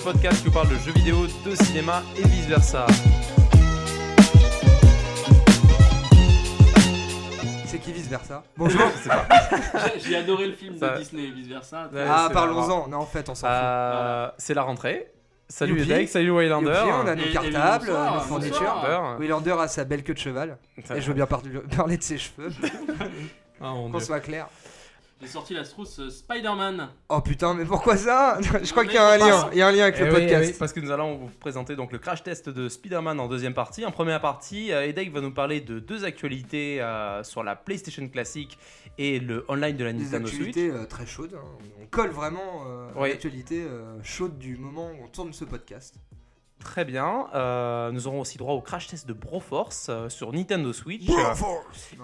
le podcast qui vous parle de jeux vidéo, de cinéma et vice versa. C'est qui vice versa Bonjour. J'ai- adoré le film Ça- de Disney et vice versa. Ouais, ah, c'est parlons-en. Non, en fait, on s'en fout. Euh, c'est la rentrée. Salut Youpi. Edek, salut Waylander. On a nos et cartables, bonsoir, nos fournitures. bonsoir. A sa belle queue de cheval. Et je veux bien par- parler de ses cheveux, Ah, mon qu'on Dieu. soit clair. J'ai sorti la trousse euh, Spider-Man. Oh putain, mais pourquoi ça Je crois qu'il y a un lien. Il y a un lien avec Eh le oui, podcast. eh oui, parce que nous allons vous présenter donc le crash test de Spider-Man en deuxième partie. En première partie, euh, Edek va nous parler de deux actualités euh, sur la PlayStation classique et le online de la Des Nintendo Switch. actualités euh, très chaudes. hein. On colle vraiment euh, Oui. l'actualité euh, chaude du moment où on tourne ce podcast. Très bien. Euh, nous aurons aussi droit au crash test de Broforce euh, sur Nintendo Switch.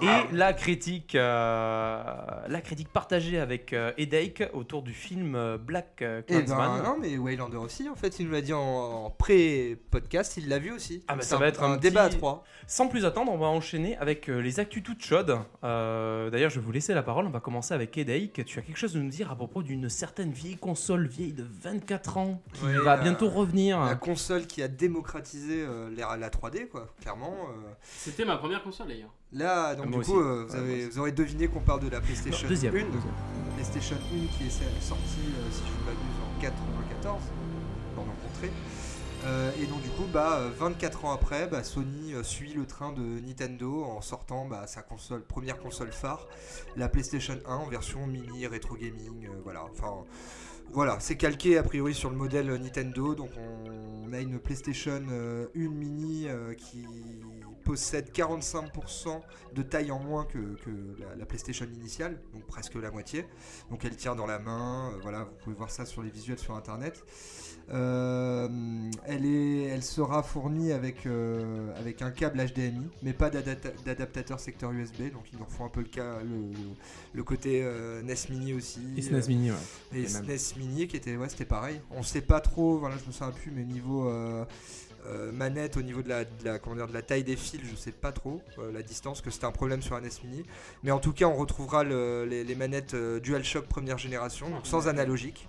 Et la critique, euh, la critique partagée avec euh, Edake autour du film Black Klansman. ben non, mais Waylander aussi, en fait, il nous l'a dit en, en pré-podcast, il l'a vu aussi. Ah, bah, ça va être un débat à trois. Sans plus attendre, on va enchaîner avec les actus toutes chaudes. D'ailleurs, je vais vous laisser la parole. On va commencer avec Edake. Tu as quelque chose à nous dire à propos d'une certaine vieille console vieille de 24 ans qui Ouais, va bientôt revenir. La console qui a démocratisé euh, la 3D, quoi, clairement. euh. C'était ma première console d'ailleurs. Là, donc Ah, moi du coup, euh, vous, Ouais, avez- moi aussi. vous aurez deviné qu'on parle de la PlayStation Non, deuxième, 1. deuxième. PlayStation 1 qui est sortie, euh, si je ne m'abuse, en 94, dans nos contrées. Euh, et donc du coup, bah, euh, 24 ans après, bah, Sony euh, suit le train de Nintendo en sortant bah, sa console, première console phare, la PlayStation 1 en version mini rétro gaming. euh, voilà, enfin voilà, c'est calqué a priori sur le modèle Nintendo. Donc on, a une PlayStation euh, 1 mini euh, qui possède 45% de taille en moins que, que la, la PlayStation initiale, donc presque la moitié. Donc elle tient dans la main, euh, voilà, vous pouvez voir ça sur les visuels sur internet. Euh, elle, est, elle sera fournie avec, euh, avec un câble HDMI, mais pas d'adapta- d'adaptateur secteur USB, donc ils nous refont un peu le, cas, le, côté NES Mini aussi. Et SNES Mini, ouais. Et. SNES Mini qui était, ouais, c'était pareil. On sait pas trop, voilà, je me souviens plus, mais niveau euh, manette, au niveau de la, de la, comment dire, de la taille des fils, je sais pas trop euh, la distance, que c'était un problème sur un NES Mini. Mais en tout cas, on retrouvera le- les, les manettes euh, DualShock première génération, donc sans analogique.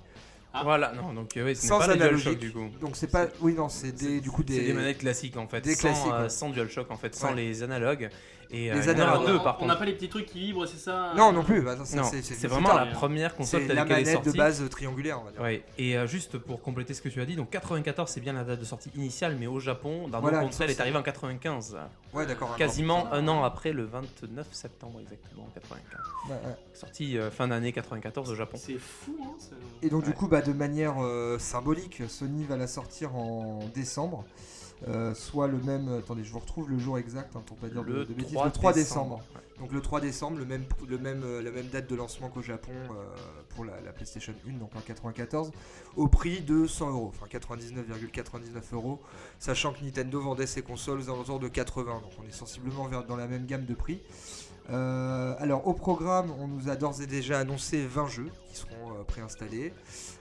Ah. Voilà, non, donc euh, oui, ce Sans pas des DualShock analogique. du coup. Donc c'est pas, oui non, c'est des, du coup C'est des, des manettes classiques en fait, des sans, classiques, euh, ouais. sans DualShock en fait, sans Ouais. les analogues. Et euh, Les il y en a analogues. deux on, par on n'a contre. pas les petits trucs qui vibrent, c'est ça Non, non plus. bah, non, Non, c'est- vraiment tard. la première console C'est telle la qu'elle est manette de base triangulaire, on va dire. Ouais. Et euh, juste pour compléter ce que tu as dit, donc 94 c'est bien la date de sortie initiale, mais au Japon, dans Voilà, elle est arrivée en 95. Ouais, d'accord. Quasiment un an après, le 29 septembre exactement, 95. Ouais, ouais. Sortie euh, fin d'année 94 au Japon. C'est fou, hein Et donc du coup, bah, de manière euh, symbolique, Sony va la sortir en décembre. Euh, soit le même, attendez, je vous retrouve le jour exact hein, pour pas dire de, Le de bêtises, 3, le 3 décembre. Ouais. Donc le 3 décembre, le même, le même, euh, la même date de lancement qu'au Japon euh, pour la, la PlayStation 1, donc en 94, au prix de 100 euros, enfin 99,99 euros, sachant que Nintendo vendait ses consoles aux alentours de 80, donc on est sensiblement vers, dans la même gamme de prix. Euh, alors au programme, on nous a d'ores et déjà annoncé 20 jeux qui seront euh, préinstallés.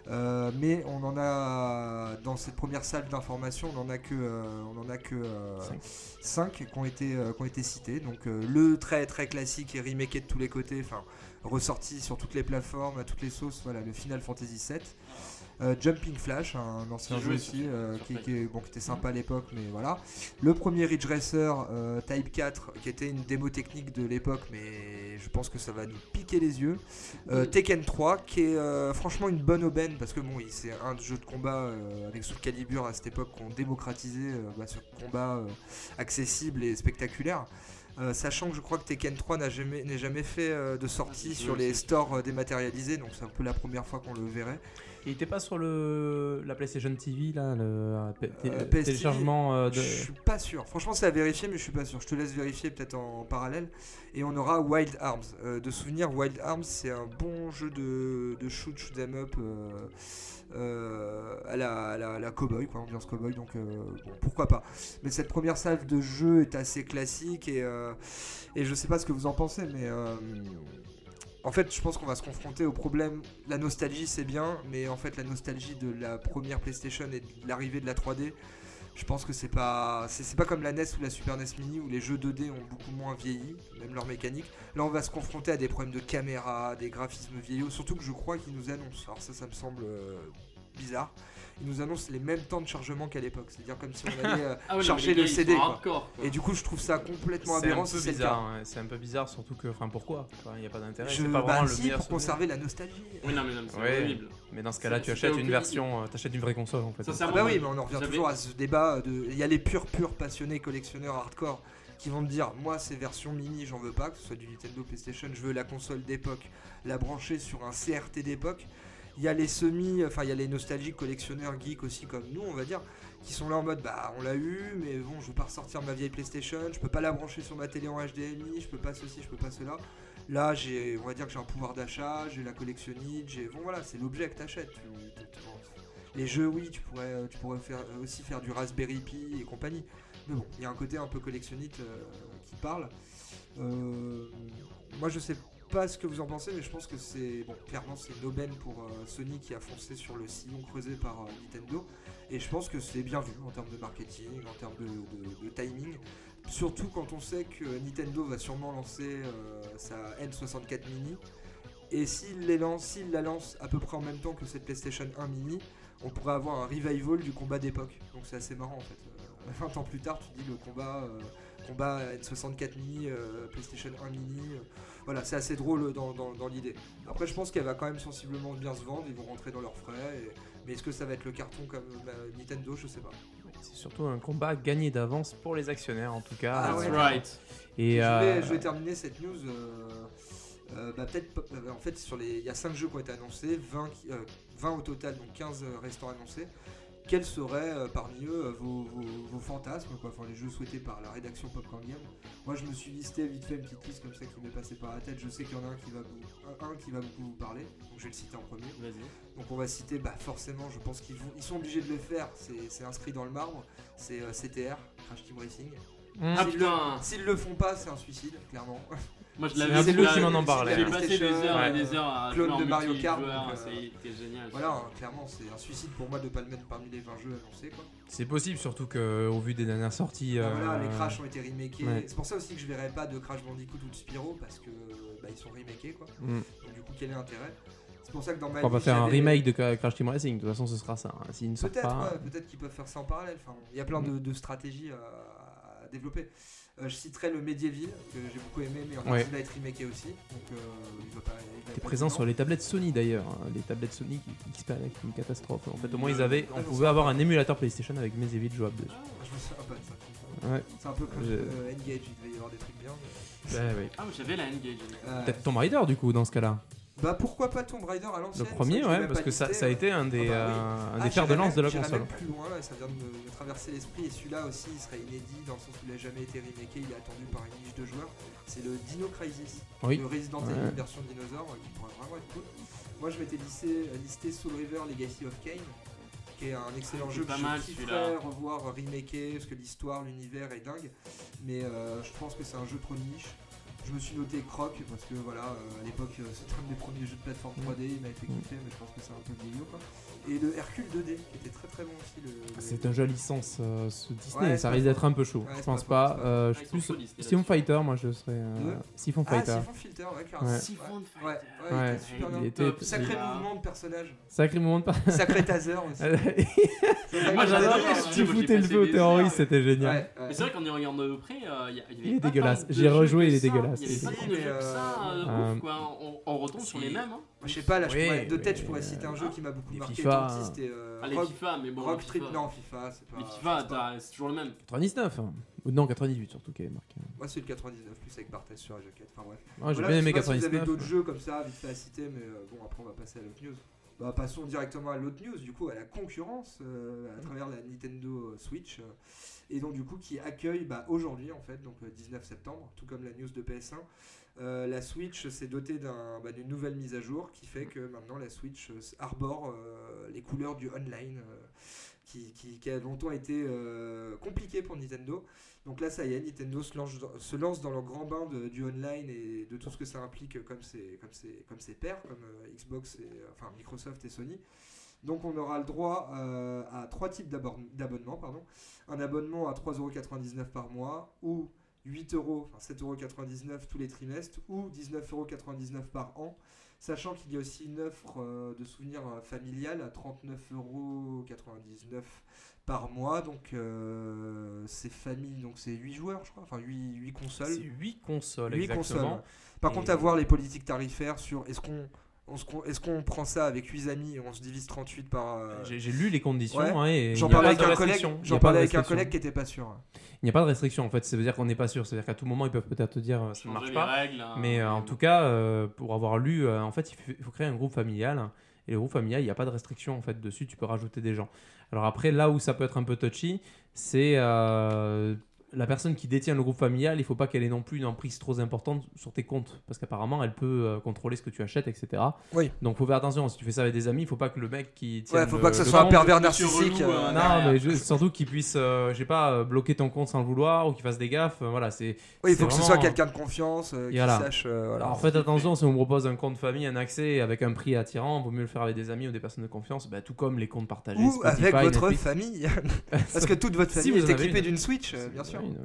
Euh, mais on en a dans cette première salle d'information, on en a que, on en a que Cinq. 5 qui ont été, qui ont été cités. Donc le très très classique et remaké de tous les côtés, enfin ressorti sur toutes les plateformes, à toutes les sauces, voilà le Final Fantasy VII. Euh, Jumping Flash, un ancien jeu aussi, euh, qui, Play. qui est- bon, qui était sympa à l'époque, mais voilà. Le premier Ridge Racer euh, Type 4, qui était une démo technique de l'époque, mais je pense que ça va nous piquer les yeux. Tekken 3, qui est franchement une bonne aubaine, parce que bon, c'est un jeu de combat avec Soul Calibur à cette époque qu'on démocratisait bah, ce combat accessible et spectaculaire. Euh, sachant que je crois que Tekken 3 n'a jamais, fait euh, de sortie sur les stores euh, dématérialisés, donc c'est un peu la première fois qu'on le verrait. Il était pas sur le la PlayStation TV là, le euh, téléchargement euh, de. Je suis pas sûr. Franchement, c'est à vérifier, mais je suis pas sûr. Je te laisse vérifier peut-être en, parallèle. Et on aura Wild Arms. Euh, de souvenir, Wild Arms, c'est un bon jeu de, de shoot, shoot 'em up euh, à la, à la, à la cowboy, quoi, ambiance cowboy. Donc, bon, pourquoi pas. Mais cette première salve de jeu est assez classique et, et je sais pas ce que vous en pensez, mais. En fait, je pense qu'on va se confronter au problème. La nostalgie, c'est bien, mais en fait, la nostalgie de la première PlayStation et de l'arrivée de la 3D, je pense que c'est pas c'est c'est pas comme la NES ou la Super NES Mini où les jeux 2D ont beaucoup moins vieilli, même leur mécanique. Là, on va se confronter à des problèmes de caméra, des graphismes vieillots, surtout que je crois qu'ils nous annoncent. Alors ça, ça me semble euh, bizarre. Ils nous annoncent les mêmes temps de chargement qu'à l'époque, c'est-à-dire comme si on allait euh, Ah ouais, charger le gars, CD. quoi. hardcore, quoi. Et du coup, je trouve ça complètement C'est un aberrant c'est le bizarre, ouais, c'est un peu bizarre, surtout que, enfin, pourquoi Il n'y a pas d'intérêt. Je, pas bah le si, meilleur pour conserver la nostalgie. Oui, non, mais non, mais c'est Ouais. horrible. Mais dans ce cas-là, tu achètes une version, euh, t'achètes une vraie console en fait. Ah Sincèrement, bah oui, mais on en revient toujours à ce débat. De... Il y a les purs, purs passionnés collectionneurs hardcore qui vont te dire Moi, ces versions mini, j'en veux pas, que ce soit du Nintendo, PlayStation, je veux la console d'époque, la brancher sur un CRT d'époque. Il y a les semi, enfin, il y a les nostalgiques collectionneurs geeks aussi, comme nous, on va dire, qui sont là en mode Bah, on l'a eu, mais bon, je veux pas ressortir ma vieille PlayStation, je peux pas la brancher sur ma télé en HDMI, je peux pas ceci, je peux pas cela. Là, j'ai, on va dire que j'ai un pouvoir d'achat, j'ai la collectionnite, j'ai. Bon, voilà, c'est l'objet que t'achètes. Tu- les jeux, oui, tu pourrais, euh, tu pourrais faire, euh, aussi faire du Raspberry Pi et compagnie. Mais bon, il y a un côté un peu collectionnite euh, qui parle. Moi, je sais pas ce que vous en pensez, mais je pense que c'est. Clairement, c'est aubaine pour euh, Sony qui a foncé sur le sillon creusé par euh, Nintendo. Et je pense que c'est bien vu en termes de marketing, en termes de, timing. Surtout quand on sait que Nintendo va sûrement lancer euh, sa N64 mini. Et s'il les lance, s'il la lance à peu près en même temps que cette PlayStation 1 mini, on pourrait avoir un revival du combat d'époque. Donc c'est assez marrant en fait. Euh, 20 ans plus tard, tu dis le combat, combat N64 mini, PlayStation 1 mini. Voilà, c'est assez drôle dans, dans- dans l'idée. Après, je pense qu'elle va quand même sensiblement bien se vendre. Ils vont rentrer dans leurs frais. et- Mais est-ce que ça va être le carton comme euh, Nintendo Je sais pas. C'est surtout un combat gagné d'avance pour les actionnaires en tout cas. Ah That's ouais. right. Et je, euh, vais, je vais terminer cette news. euh, euh, bah, peut-être euh, en fait sur les il y a 5 jeux qui ont été annoncés 20, qui- euh, 20 au total donc 15 euh, restants annoncés quels seraient euh, parmi eux euh, vos, vos- vos fantasmes quoi, enfin les jeux souhaités par la rédaction Popcorn Game. Moi je me suis listé vite fait une petite liste comme ça qui m'est passée par la tête. Je sais qu'il y en a un qui va vous, un, un qui va beaucoup vous parler. Donc je vais le citer en premier. Vas-y. donc on va citer bah, forcément je pense qu'ils vont ils sont obligés de le faire. C'est c'est inscrit dans le marbre. C'est euh, CTR Crash Team Racing. Ah s'ils le font pas c'est un suicide clairement Moi je c'est l'avais c'est le qui m'en en c'est parlait. J'ai hein. passé des heures et des heures à Clone de Mario Kart, multijoueur, donc, euh, C'était génial. Voilà, hein, clairement, c'est un suicide pour moi de pas le mettre parmi les 20 jeux annoncés. Quoi. C'est possible, surtout qu'au vu des dernières sorties. Ah, euh, Voilà, les Crash ont été remakés. ouais. C'est pour ça aussi que je verrais pas de Crash Bandicoot ou de Spyro parce que bah, ils sont remakés. Quoi. hum. Donc, du coup, quel est l'intérêt? C'est pour ça que dans ma On va faire un remake de Crash Team Racing. De toute façon, ce sera ça. hein. Ne Peut-être, pas. ouais, peut-être qu'ils peuvent faire ça en parallèle. Enfin, il y a plein de, de stratégies à, à développer. Euh, je citerai le Medieval que j'ai beaucoup aimé, mais en fait, il va être remaké aussi. Donc, euh, il va pas. il va T'es pas présent sur les tablettes Sony d'ailleurs. hein. Les tablettes Sony qui, qui se perdent avec une catastrophe. En fait, au moins, ils Euh, avaient, on ah, je pouvait avoir un émulateur PlayStation avec Medieval jouable dessus. Ah, Je me souviens pas de ça. Ouais. C'est un peu comme euh, Engage, il devait y avoir des trucs bien. mais- Bah, oui. Ah, mais j'avais la N-Gage. Euh, Peut-être Tomb Raider du coup dans ce cas-là. Bah pourquoi pas Tomb Raider à Le l'ancienne premier, ça, je l'ai ouais, parce que ça, ça a ouais. été un des, Ah bah oui. euh, un Ah, des fers de lance de la console. même plus loin, là, ça vient de me, me traverser l'esprit et celui-là aussi il serait inédit dans le sens où il a jamais été remaké, il est attendu par une niche de joueurs. C'est le Dino Crisis, Oui. le Resident Ouais. Evil version dinosaure euh, qui pourrait vraiment être cool. Moi je m'étais listé, euh, listé Soul River Legacy of Kane qui est un excellent jeu que pas mal, je kifferais revoir remaké parce que l'histoire, l'univers est dingue. Mais euh, je pense que c'est un jeu trop de niche. Je me suis noté Croc parce que voilà, euh, à l'époque euh, c'était un de mes premiers jeux de plateforme 3D, il m'a fait kiffer, mais je pense que c'est un peu vieillot quoi. Et le Hercule 2D qui était très très bon aussi. Le, le- C'est un jeu à licence euh, sous Disney, Ouais, ça risque d'être un peu chaud. Ouais, je pense pas pas. c'est pas euh, faux. je suis Ah, plus Siphon. Fighter, moi je serais. euh, Siphon Ah, Fighter. Siphon Filter, ouais, carrément. Ouais. Siphon Ouais, Fighter. ouais, il Ouais. était super Il bien. était- Top, Sacré mouvement de personnage. Sacré moment de pas. Sacré taser aussi. Moi, j'adore. tu foutais le feu aux des terroristes, heures. c'était génial. Mais c'est vrai qu'en y regardant de près, il est dégueulasse. J'ai rejoué, il est dégueulasse. Il y avait pas Si, tant de mais, jeux que ça, euh, ouf, quoi. On, on retombe sur les mêmes. hein. Je sais pas, là, je Oui, pourrais- de tête, je pourrais citer un jeu qui m'a beaucoup les marqué. FIFA. Euh, Ah, les Rock, FIFA, mais bon. Rock les Trip. FIFA. Non, FIFA, c'est pas. Les FIFA, sais pas. t'as- c'est toujours le même. 99. hein. Ou non, 98 surtout qui avait marqué. Moi, c'est le 99 plus avec Barthez sur la jaquette. Enfin bref. Ah, J'ai Voilà, bien je sais aimé pas si Vous avez 99. d'autres jeux comme ça, vite fait à citer, mais euh, bon, après, on va passer à l'autre news. Bah, passons directement à l'autre news, du coup, à la concurrence euh, à travers la Nintendo Switch. euh, et donc, du coup, qui accueille bah, aujourd'hui, en fait, donc euh, 19 septembre, tout comme la news de PS1. euh, la Switch s'est dotée bah, d'une nouvelle mise à jour qui fait que maintenant la Switch arbore les couleurs du online qui, qui- a longtemps été euh, compliqué pour Nintendo. Donc là, ça y est, Nintendo se lance, se lance dans le grand bain de- du online et de tout ce que ça implique comme ses, comme ses, comme ses pairs, comme euh, Xbox, et, euh, enfin Microsoft et Sony. Donc on aura le droit à trois types d'abonnements. Un abonnement à 3,99€ par mois ou 8 euros, enfin 7,99€ tous les trimestres ou 19,99€ par an. Sachant qu'il y a aussi une offre euh, de souvenirs euh, familial à 39,99€ par mois. Donc euh, c'est famille, donc c'est 8 joueurs, je crois, enfin 8, 8 consoles. C'est 8 consoles, Huit exactement. consoles. Par Et- contre, à voir les politiques tarifaires sur est-ce qu'on est-ce qu'on prend ça avec 8 amis et on se divise 38 par. euh, J'ai lu les conditions. Ouais. hein, et J'en parlais avec un collègue, j'en parlais avec un collègue qui était pas sûr. Il n'y a pas de restriction en fait, ça veut dire qu'on n'est pas sûr, c'est-à-dire qu'à tout moment ils peuvent peut-être te dire euh, ça ne marche pas. règles, hein, Mais euh, en tout cas, euh, pour avoir lu, euh, en fait, il faut, il faut créer un groupe familial. Et le groupe familial, il n'y a pas de restriction en fait dessus, tu peux rajouter des gens. Alors après, là où ça peut être un peu touchy, c'est euh, la personne qui détient le groupe familial, il faut pas qu'elle ait non plus une emprise trop importante sur tes comptes, parce qu'apparemment, elle peut euh, contrôler ce que tu achètes, etc. Oui. Donc faut faire attention, si tu fais ça avec des amis, il faut pas que le mec qui tient Ouais, faut le- pas que ce soit un pervers narcissique. relou, euh, euh, non, mais je- surtout qu'il puisse, euh, je sais pas, bloquer ton compte sans le vouloir ou qu'il fasse des gaffes. voilà, c'est. Oui, il faut que ce soit quelqu'un de confiance euh, qui Voilà. sache. euh, voilà. Alors faites attention, si on vous propose un compte famille, un accès avec un prix attirant, vaut mieux le faire avec des amis ou des personnes de confiance, bah, tout comme les comptes partagés. Ou Spotify, avec votre Netflix. famille. Parce que toute votre Si famille vous est équipée une. d'une Switch, bien sûr. Oui, non,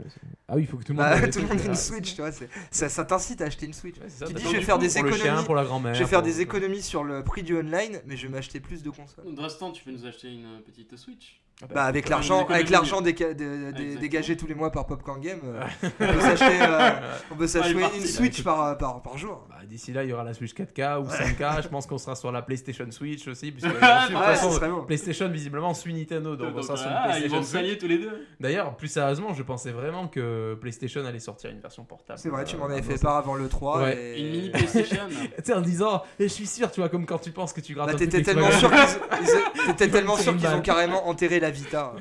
ah oui, il faut que tout le monde. Bah, ait- tout le monde a une Switch, tu vois. Ça, ça t'incite à acheter une Switch. ouais, c'est ça, Tu dis, je vais faire coup des pour le chien, économies. pour la grand-mère. Je vais faire pour- des économies sur le prix du online, mais je vais m'acheter plus de consoles. Drastan, tu peux nous acheter une euh, petite Switch bah, Bah avec l'argent, avec l'argent Exactement. dégagé tous les mois par Popcorn Game, euh, on peut s'acheter, euh, on peut s'acheter parti, une Switch par, par, par jour. Bah, D'ici là, il y aura la Switch 4K ou 5K. Je pense qu'on sera sur la PlayStation Switch aussi. Puisque, de toute Ouais, façon, bon. PlayStation visiblement suit Nintendo, donc on Donc, sera sur une ah, ils vont se Switch. tous les deux. D'ailleurs, plus sérieusement, je pensais vraiment que PlayStation allait sortir une version portable. C'est vrai, tu Euh, m'en avais fait part avant le 3. Ouais. et- Une mini PlayStation. Tu sais, en disant, et je suis sûr, tu vois, comme quand tu penses que tu grattes Bah, t'étais tellement sûr qu'ils ils- t'étais tellement tirer sûr une qu'ils ont carrément enterré la Vita.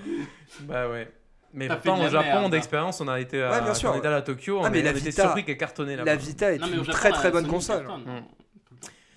Bah ouais. Mais T'as pourtant, fait de au la Japon, merde. d'expérience, on a été à, Ouais, bien sûr. on était allé à Tokyo, Ah, on mais la a été Vita- surpris qu'elle cartonnait là La Vita est Non, mais au une Japon, très la très bonne Sony console. cartonne. Mm.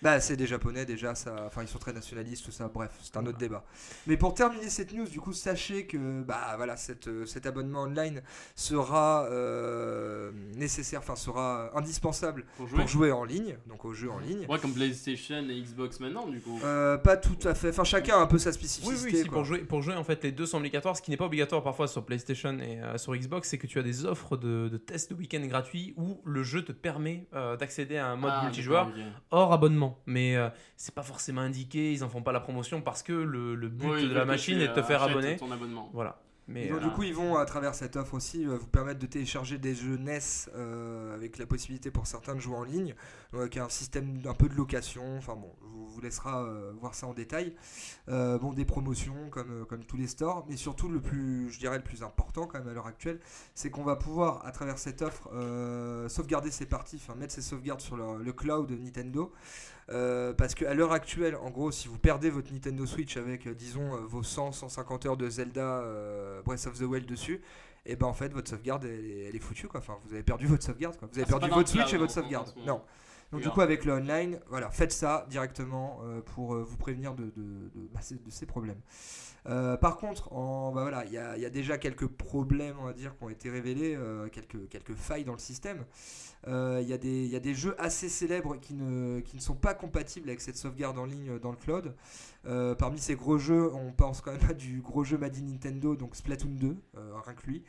Bah, c'est des japonais déjà, ça. Enfin, ils sont très nationalistes, tout ça. Bref, c'est un autre débat. Mais pour terminer cette news, du coup, sachez que bah voilà, cette, euh, cet abonnement online sera euh, nécessaire, enfin sera indispensable Pour jouer. pour jouer en ligne, donc aux jeux en ligne. Ouais, comme PlayStation et Xbox maintenant, du coup. Euh, pas tout à fait. Enfin, chacun a un peu sa Oui, spécificité. oui, si, quoi. pour jouer, pour jouer, en fait, les deux sont obligatoires. Ce qui n'est pas obligatoire parfois sur PlayStation et euh, sur Xbox, c'est que tu as des offres de, de tests de week-end gratuits où le jeu te permet euh, d'accéder à un mode Ah, multijoueur hors abonnement. Mais euh, c'est pas forcément indiqué, ils en font pas la promotion parce que le, le but Oui, de la machine est de te faire abonner. ton abonnement. Voilà. Mais donc, euh, du coup, ils vont, à travers cette offre aussi, euh, vous permettre de télécharger des jeux NES euh, avec la possibilité pour certains de jouer en ligne, donc avec un système un peu de location. Enfin bon, je vous, vous laissera euh, voir ça en détail. Euh, bon, des promotions comme, comme tous les stores, mais surtout le plus, je dirais, le plus important quand même à l'heure actuelle, c'est qu'on va pouvoir, à travers cette offre, euh, sauvegarder ses parties, enfin mettre ses sauvegardes sur le, le cloud Nintendo. Euh, parce qu'à l'heure actuelle, en gros, si vous perdez votre Nintendo Switch avec, euh, disons, euh, vos 100-150 heures de Zelda euh, Breath of the Wild dessus, et ben en fait, votre sauvegarde, elle, est- elle est foutue, quoi. Enfin, vous avez perdu votre sauvegarde, quoi. Vous avez Ah, perdu votre Switch et votre sauvegarde. Non. Donc, du coup, avec le online, voilà, faites ça directement euh, pour vous prévenir de, de, de- bah, ces- de ces problèmes. Par contre, bah voilà, il y, a- y a déjà quelques problèmes, on va dire, qui ont été révélés, quelques, quelques failles dans le système. Euh, Il y, a des- y a des jeux assez célèbres qui ne, qui ne sont pas compatibles avec cette sauvegarde en ligne dans le cloud. Euh, parmi ces gros jeux, on pense quand même à du gros jeu Made in Nintendo, donc Splatoon 2, euh, rien que lui.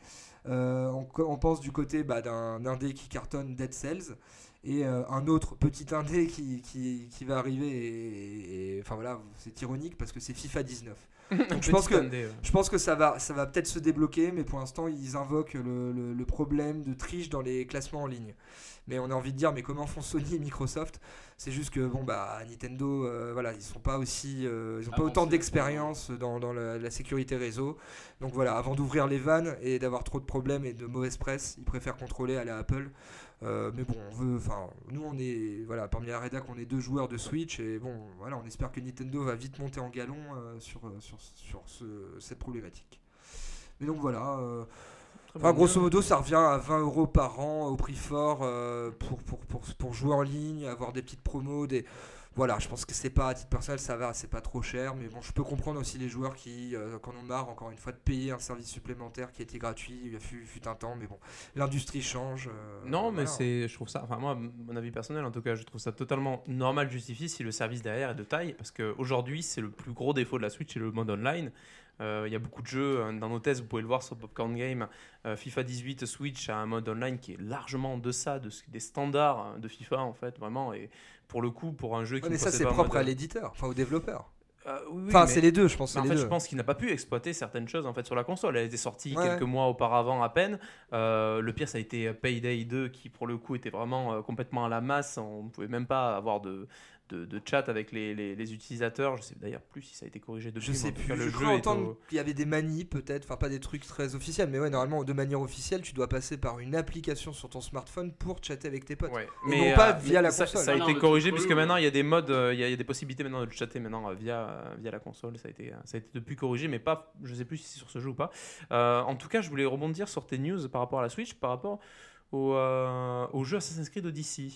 On, pense du côté bah, d'un indé qui cartonne Dead Cells et euh, un autre petit indé qui, qui, qui va arriver et- enfin voilà c'est ironique parce que c'est FIFA 19 donc je pense que ouais. je pense que ça va, ça va peut-être se débloquer, mais pour l'instant, ils invoquent le, le- le problème de triche dans les classements en ligne. Mais on a envie de dire, mais comment font Sony et Microsoft? C'est juste que, bon, bah, Nintendo, euh, voilà, ils sont pas aussi. euh, ils ont pas autant d'expérience dans, dans la, la sécurité réseau. Donc voilà, avant d'ouvrir les vannes et d'avoir trop de problèmes et de mauvaise presse, ils préfèrent contrôler aller à Apple. Euh, mais bon, on veut, enfin, nous on est, voilà, parmi la rédac, on est deux joueurs de Switch et bon, voilà, on espère que Nintendo va vite monter en galon euh, sur, euh, sur, sur ce- cette problématique. Mais donc voilà, euh, enfin, grosso modo, ça revient à 20 euros par an au prix fort pour, pour, pour, pour jouer en ligne, avoir des petites promos, des. Voilà, je pense que c'est pas à titre personnel, ça va, c'est pas trop cher, mais bon, je peux comprendre aussi les joueurs qui euh, en ont marre, encore une fois, de payer un service supplémentaire qui était gratuit, il y a fut, fut un temps, mais bon, l'industrie change. euh, Non, mais c'est, je trouve ça, enfin moi, mon avis personnel en tout cas, je trouve ça totalement normal, justifié si le service derrière est de taille, parce qu'aujourd'hui c'est le plus gros défaut de la Switch, c'est le mode online. Euh, Il y a beaucoup de jeux euh, dans nos tests, vous pouvez le voir sur Popcorn Game. Euh, FIFA 18 Switch a un mode online qui est largement en deçà de, ce- des standards hein, de FIFA en fait, vraiment. Et pour le coup, pour un jeu qui Ouais, mais ça, c'est propre à l'éditeur, enfin au développeur. Euh, oui, Enfin, c'est les deux, je pense. mais en les fait, je pense qu'il n'a pas pu exploiter certaines choses en fait sur la console. Elle était sortie Ouais. quelques mois auparavant à peine. Euh, le pire, ça a été Payday 2 qui, pour le coup, était vraiment euh, complètement à la masse. On ne pouvait même pas avoir de, de, de chat avec les, les- les utilisateurs. Je sais d'ailleurs plus si ça a été corrigé depuis. Je mais sais plus. cas, Je le crois jeu est entendre au- qu'il y avait des manies, peut-être. Enfin, pas des trucs très officiels, mais ouais, normalement, de manière officielle, tu dois passer par une application sur ton smartphone pour chatter avec tes potes. Ouais. Et non pas via la ça, console. ça a non, été corrigé puisque maintenant il y a des modes, euh, il y, a- il y a des possibilités maintenant de chatter maintenant euh, via, euh, via la console. Ça a été, ça a été depuis corrigé, mais pas, je sais plus si c'est sur ce jeu ou pas. Euh, en tout cas, je voulais rebondir sur tes news par rapport à la Switch, par rapport au, euh, au jeu Assassin's Creed Odyssey.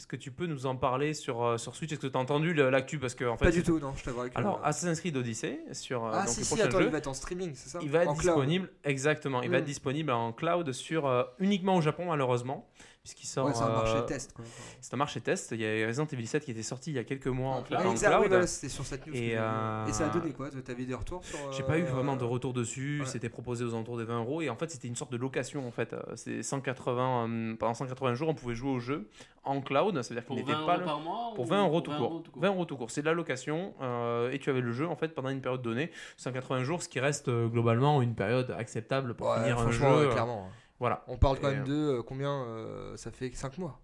Est-ce que tu peux nous en parler sur, euh, sur Switch? Est-ce que tu as entendu l'actu? Parce que en fait, Pas du tout, non, je t'avoue. Alors, Assassin's Creed Odyssey sur euh, ah, donc, si, le si, prochain attends, jeu, il va être en streaming, c'est ça? il va être En cloud. disponible, exactement, il va être disponible en cloud sur euh, uniquement au Japon malheureusement, puisqu'il sort. Ouais, c'est un marché euh, test. C'est un marché test. Il y a Resident Evil 7 qui était sorti il y a quelques mois en, cla- cloud. voilà, c'était sur cette news. Et, euh, Et ça a donné quoi T'avais des retours sur. J'ai pas eu euh, vraiment de retour dessus. ouais. C'était proposé aux alentours des 20 euros. Et en fait, c'était une sorte de location. En fait, Euh, c'est 180. euh, pendant 180 jours, on pouvait jouer au jeu en cloud. Ça veut dire qu'il Pour n'était 20 pas euros le- par mois pour ou 20 euros tout 20 court. euros tout court 20 euros tout court. C'est de la location euh, et tu avais le jeu en fait pendant une période donnée, 180 jours, ce qui reste euh, globalement une période acceptable pour Ouais, finir un jeu. clairement. Voilà. On parle quand Et, même euh, de euh, combien euh, Ça fait 5 mois.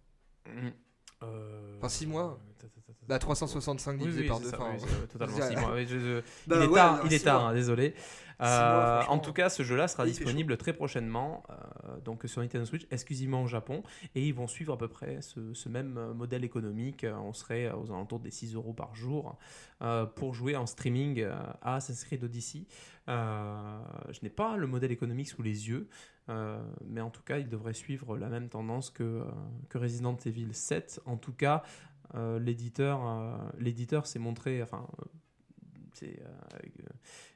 Mm. Enfin, six mois. Bah, 365 Oui, divisé oui, par c'est 2. ça, enfin, oui, c'est, euh, totalement c'est- 6 mois. Oui, je- je- Bah il est ouais, tard, non, il est six tard, mois. hein, désolé. Euh, en tout cas, ce jeu-là sera disponible très prochainement, euh, donc sur Nintendo Switch, exclusivement au Japon, et ils vont suivre à peu près ce, ce même modèle économique. On serait aux alentours des 6 euros par jour euh, pour jouer en streaming à Assassin's Creed Odyssey. Je n'ai pas le modèle économique sous les yeux, mais en tout cas, il devrait suivre la même tendance que, que Resident Evil 7. En tout cas, l'éditeur, euh, l'éditeur s'est montré, enfin, euh, c'est euh, euh,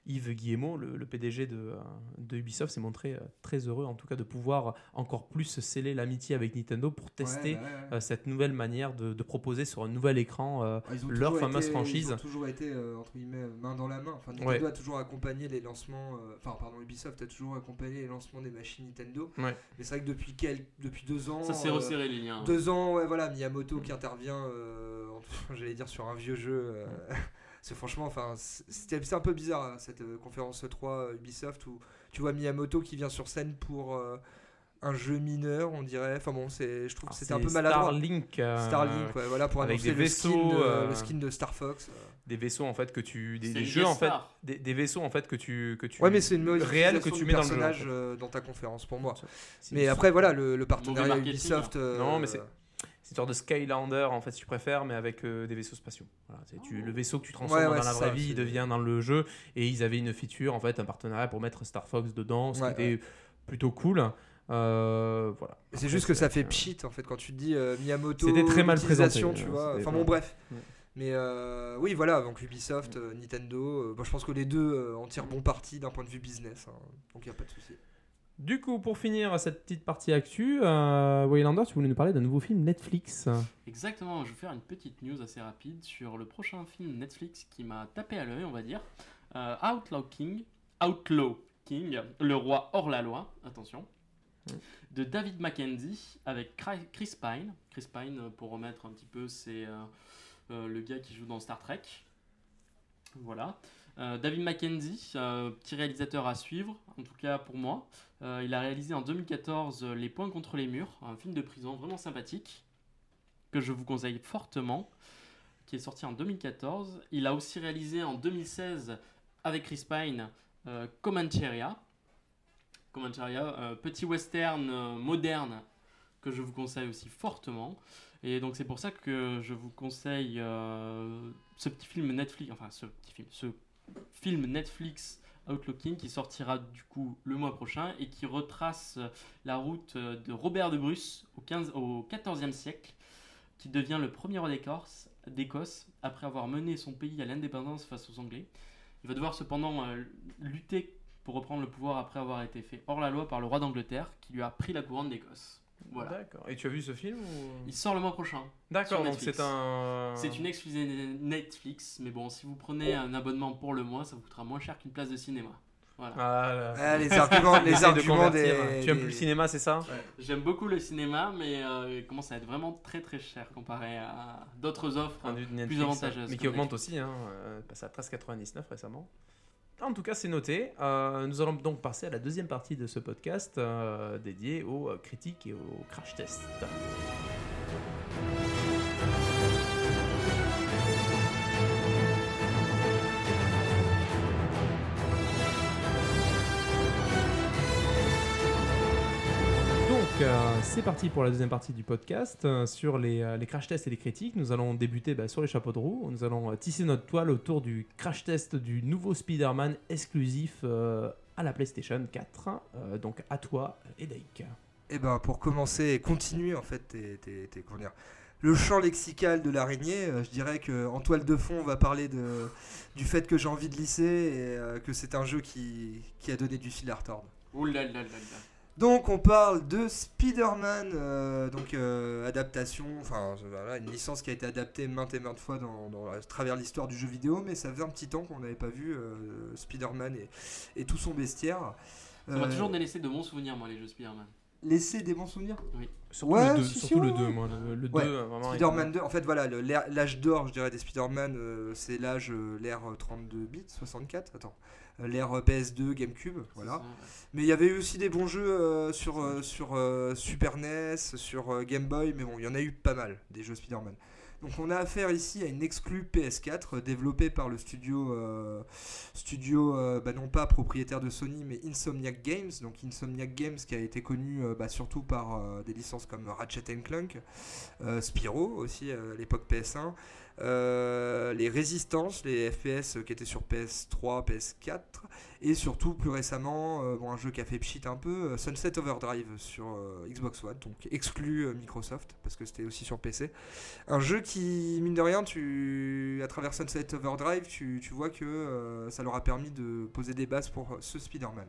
Yves Guillemot, le, le PDG de, euh, de Ubisoft, s'est montré euh, très heureux, en tout cas, de pouvoir encore plus sceller l'amitié avec Nintendo pour tester Ouais, bah ouais, ouais. euh, cette nouvelle manière de, de proposer sur un nouvel écran. euh, ont leur fameuse été- franchise. Ils ont toujours été euh, entre guillemets main dans la main. Enfin, Nintendo Ouais. a toujours accompagné les lancements. euh, Enfin, pardon, Ubisoft a toujours accompagné les lancements des machines Nintendo. Ouais. Mais c'est vrai que depuis quel... depuis deux ans. Ça s'est euh, resserré les liens. Deux ans, ouais, voilà, Miyamoto qui intervient, euh, en- j'allais dire sur un vieux jeu. euh, c'est franchement, enfin, c'était c'est un peu bizarre hein, cette euh, conférence 3 Ubisoft où tu vois Miyamoto qui vient sur scène pour euh, un jeu mineur, on dirait. Enfin bon, c'est, je trouve que alors, c'était un peu maladroit. Starlink, euh, Starlink, ouais, voilà, pour avec annoncer des le, skin vaisseaux, de, euh, le skin de Star Fox. euh. des vaisseaux en fait que tu, des, jeux en fait, des, des vaisseaux en fait que tu, que tu Ouais, mais c'est une réel modification que tu mets dans le jeu. en personnage fait. euh, dans ta conférence pour moi. Mais après, voilà, le, le partenariat marketing, Ubisoft. euh, Non, mais c'est- C'est une sorte de Skylander, en fait, si tu préfères, mais avec euh, des vaisseaux spatiaux. Voilà, c'est- tu- le vaisseau que tu transformes Ouais, ouais, dans la vraie ça, vie, il devient dans le jeu. Et ils avaient une feature, en fait, un partenariat pour mettre Star Fox dedans, ce Ouais, qui était plutôt cool. Euh, voilà. C'est juste que ça fait que- pchit en fait quand tu te dis euh, Miyamoto. C'était très mal présenté, tu euh, vois. Enfin bon, bref. Mais euh, oui, voilà, donc Ubisoft, euh, Nintendo, euh, je pense que les deux euh, en tirent bon parti d'un point de vue business. hein. donc il n'y a pas de souci. Du coup, pour finir cette petite partie actu, euh, Waylander, tu voulais nous parler d'un nouveau film Netflix. Exactement, je vais faire une petite news assez rapide sur le prochain film Netflix qui m'a tapé à l'œil, on va dire. Euh, Outlaw King, Outlaw King, le roi hors la loi, attention, de David Mackenzie avec Chris Pine. Chris Pine, euh, pour remettre un petit peu, c'est euh, le gars qui joue dans Star Trek. Voilà. David Mackenzie, petit réalisateur à suivre, en tout cas pour moi. Euh, il a réalisé en 2014 euh, Les Points contre les murs, un film de prison vraiment sympathique que je vous conseille fortement, qui est sorti en 2014. Il a aussi réalisé en 2016 avec Chris Pine euh, Comancheria. Euh, petit western moderne que je vous conseille aussi fortement. Et donc c'est pour ça que je vous conseille ce petit film Netflix, enfin ce petit film, ce film Netflix Outlooking qui sortira du coup le mois prochain et qui retrace euh, la route euh, de Robert de Bruce au, 15, au 14e siècle, qui devient le premier roi d'Écosse, d'Écosse après avoir mené son pays à l'indépendance face aux Anglais. Il va devoir cependant euh, lutter pour reprendre le pouvoir après avoir été fait hors la loi par le roi d'Angleterre qui lui a pris la couronne d'Écosse. Voilà. D'accord. Et tu as vu ce film ou... Il sort le mois prochain. D'accord, donc Netflix. c'est un. C'est une exclusivité Netflix, mais bon, si vous prenez un abonnement pour le mois, ça vous coûtera moins cher qu'une place de cinéma. Voilà. Ah, là. Ah, les arguments, les de arguments des. Tu aimes plus le cinéma, c'est ça J'aime beaucoup le cinéma, mais euh, il commence à être vraiment très très cher comparé à d'autres offres. Netflix, avantageuses Mais qui augmente aussi, hein, euh, passé à 13,99 récemment. En tout cas, c'est noté. Euh, nous allons donc passer à la deuxième partie de ce podcast euh, dédié aux critiques et aux crash tests. Euh, c'est parti pour la deuxième partie du podcast euh, sur les, euh, les crash tests et les critiques. Nous allons débuter bah, sur les chapeaux de roue. Nous allons euh, tisser notre toile autour du crash test du nouveau Spider-Man exclusif euh, à la PlayStation 4. Euh, donc, à toi, Edaik. Eh ben, pour commencer et continuer, en fait, tes- tes- tes- comment dire, le champ lexical de l'araignée, euh, je dirais que en toile de fond, on va parler de, du fait que j'ai envie de lisser et euh, que c'est un jeu qui, qui a donné du fil à retordre. Ouh là là là là. Donc on parle de Spider-Man, euh, donc euh, adaptation, enfin voilà, une licence qui a été adaptée maintes et maintes fois dans, dans- à travers l'histoire du jeu vidéo, mais ça faisait un petit temps qu'on n'avait pas vu euh, Spider-Man et, et tout son bestiaire. Ça m'a Euh, toujours délaissé de bons souvenirs, moi, les jeux Spider-Man. laisser des bons souvenirs? Surtout Ouais, le 2, si, si, surtout le ouais. 2, moi. Le, le 2, Ouais, euh, vraiment. Spider-Man 2, en fait voilà, l'âge d'or, je dirais, des Spider-Man, c'est l'âge, l'ère 32 bits, 64, attends, l'ère euh, PS2, GameCube, voilà. C'est ça, ouais. Mais il y avait eu aussi des bons jeux euh, sur, euh, sur euh, Super NES, sur Game Boy, mais bon, il y en a eu pas mal, des jeux Spider-Man. Donc on a affaire ici à une exclue PS4 euh, développée par le studio, studio bah non pas propriétaire de Sony, mais Insomniac Games. Donc Insomniac Games qui a été connu bah, surtout par des licences comme Ratchet Clank, Spyro aussi à l'époque PS1. Euh, les Résistances, les FPS qui étaient sur PS3, PS4, et surtout, plus récemment, euh, un jeu qui a fait pchit un peu, euh, Sunset Overdrive sur Xbox One, donc exclu Microsoft, parce que c'était aussi sur PC. Un jeu qui, mine de rien, tu, à travers Sunset Overdrive, tu, tu vois que ça leur a permis de poser des bases pour ce Spider-Man.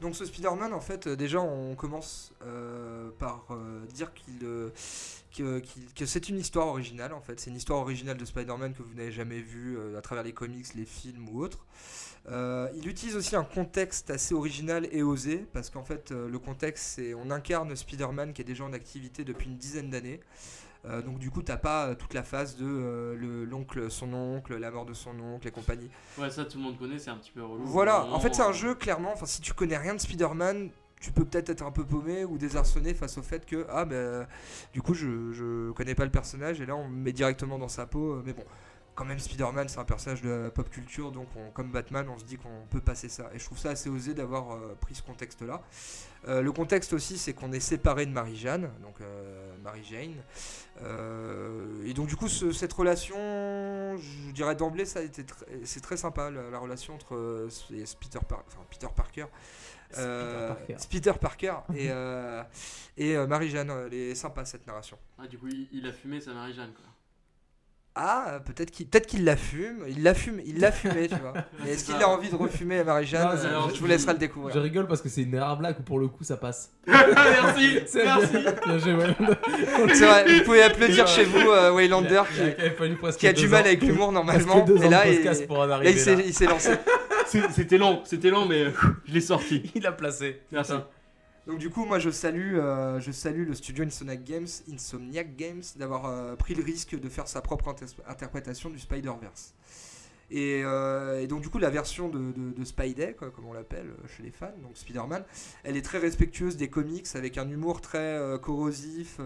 Donc ce Spider-Man, en fait, euh, déjà, on commence euh, par euh, dire qu'il... que, que c'est une histoire originale en fait. C'est une histoire originale de Spider-Man que vous n'avez jamais vue à travers les comics, les films ou autres. Il utilise aussi un contexte assez original et osé parce qu'en fait le contexte c'est on incarne Spider-Man qui est déjà en activité depuis une dizaine d'années. Euh, donc du coup t'as pas euh, toute la phase de euh, le- l'oncle, son oncle, la mort de son oncle et compagnie. Ouais, ça tout le monde connaît, c'est un petit peu relou. Voilà, en fait c'est un jeu clairement, enfin si tu connais rien de Spider-Man, tu peux peut-être être un peu paumé ou désarçonné face au fait que ah ben du coup je, je connais pas le personnage et là on me met directement dans sa peau, mais bon. Quand même, Spider-Man, c'est un personnage de la pop culture, donc on- comme Batman, on se dit qu'on peut passer ça. Et je trouve ça assez osé d'avoir euh, pris ce contexte-là. Euh, le contexte aussi, c'est qu'on est séparé de Marie-Jeanne, donc euh, Marie-Jane. Euh, et donc, du coup, ce- cette relation, je dirais d'emblée, ça a été tr- c'est très sympa, la, la relation entre euh, et Peter, Par- enfin, Peter Parker. euh, Parker. Peter Parker et, euh, et euh, Marie-Jeanne. Elle est sympa cette narration. Ah, du coup, il, il a fumé sa Marie-Jeanne, quoi. Ah, peut-être qu'il peut qu'il la fume. Il la fume, il l'a fumé, tu vois. Mais est-ce qu'il a envie de refumer Marie-Jeanne Non, c'est- Euh, Je vous laisserai le Je découvrir. rigole parce que c'est une rare blague où pour le coup ça passe. merci, C'est merci. bien, bien joué, ouais. C'est vrai, vous pouvez applaudir chez vous euh, Waylander Il a- qui, il a qui du mal ans. avec l'humour normalement. deux Et là, de il, là, s'est là. il s'est lancé. C'était long, c'était long, mais euh, je l'ai sorti. Il a placé. Merci. Donc du coup, moi je salue, euh, je salue le studio Insomniac Games, Insomniac Games d'avoir euh, pris le risque de faire sa propre inter- interprétation du Spider-Verse. Et, euh, et donc du coup, la version de, de, de Spidey, comme on l'appelle chez les fans, donc Spider-Man, elle est très respectueuse des comics, avec un humour très corrosif,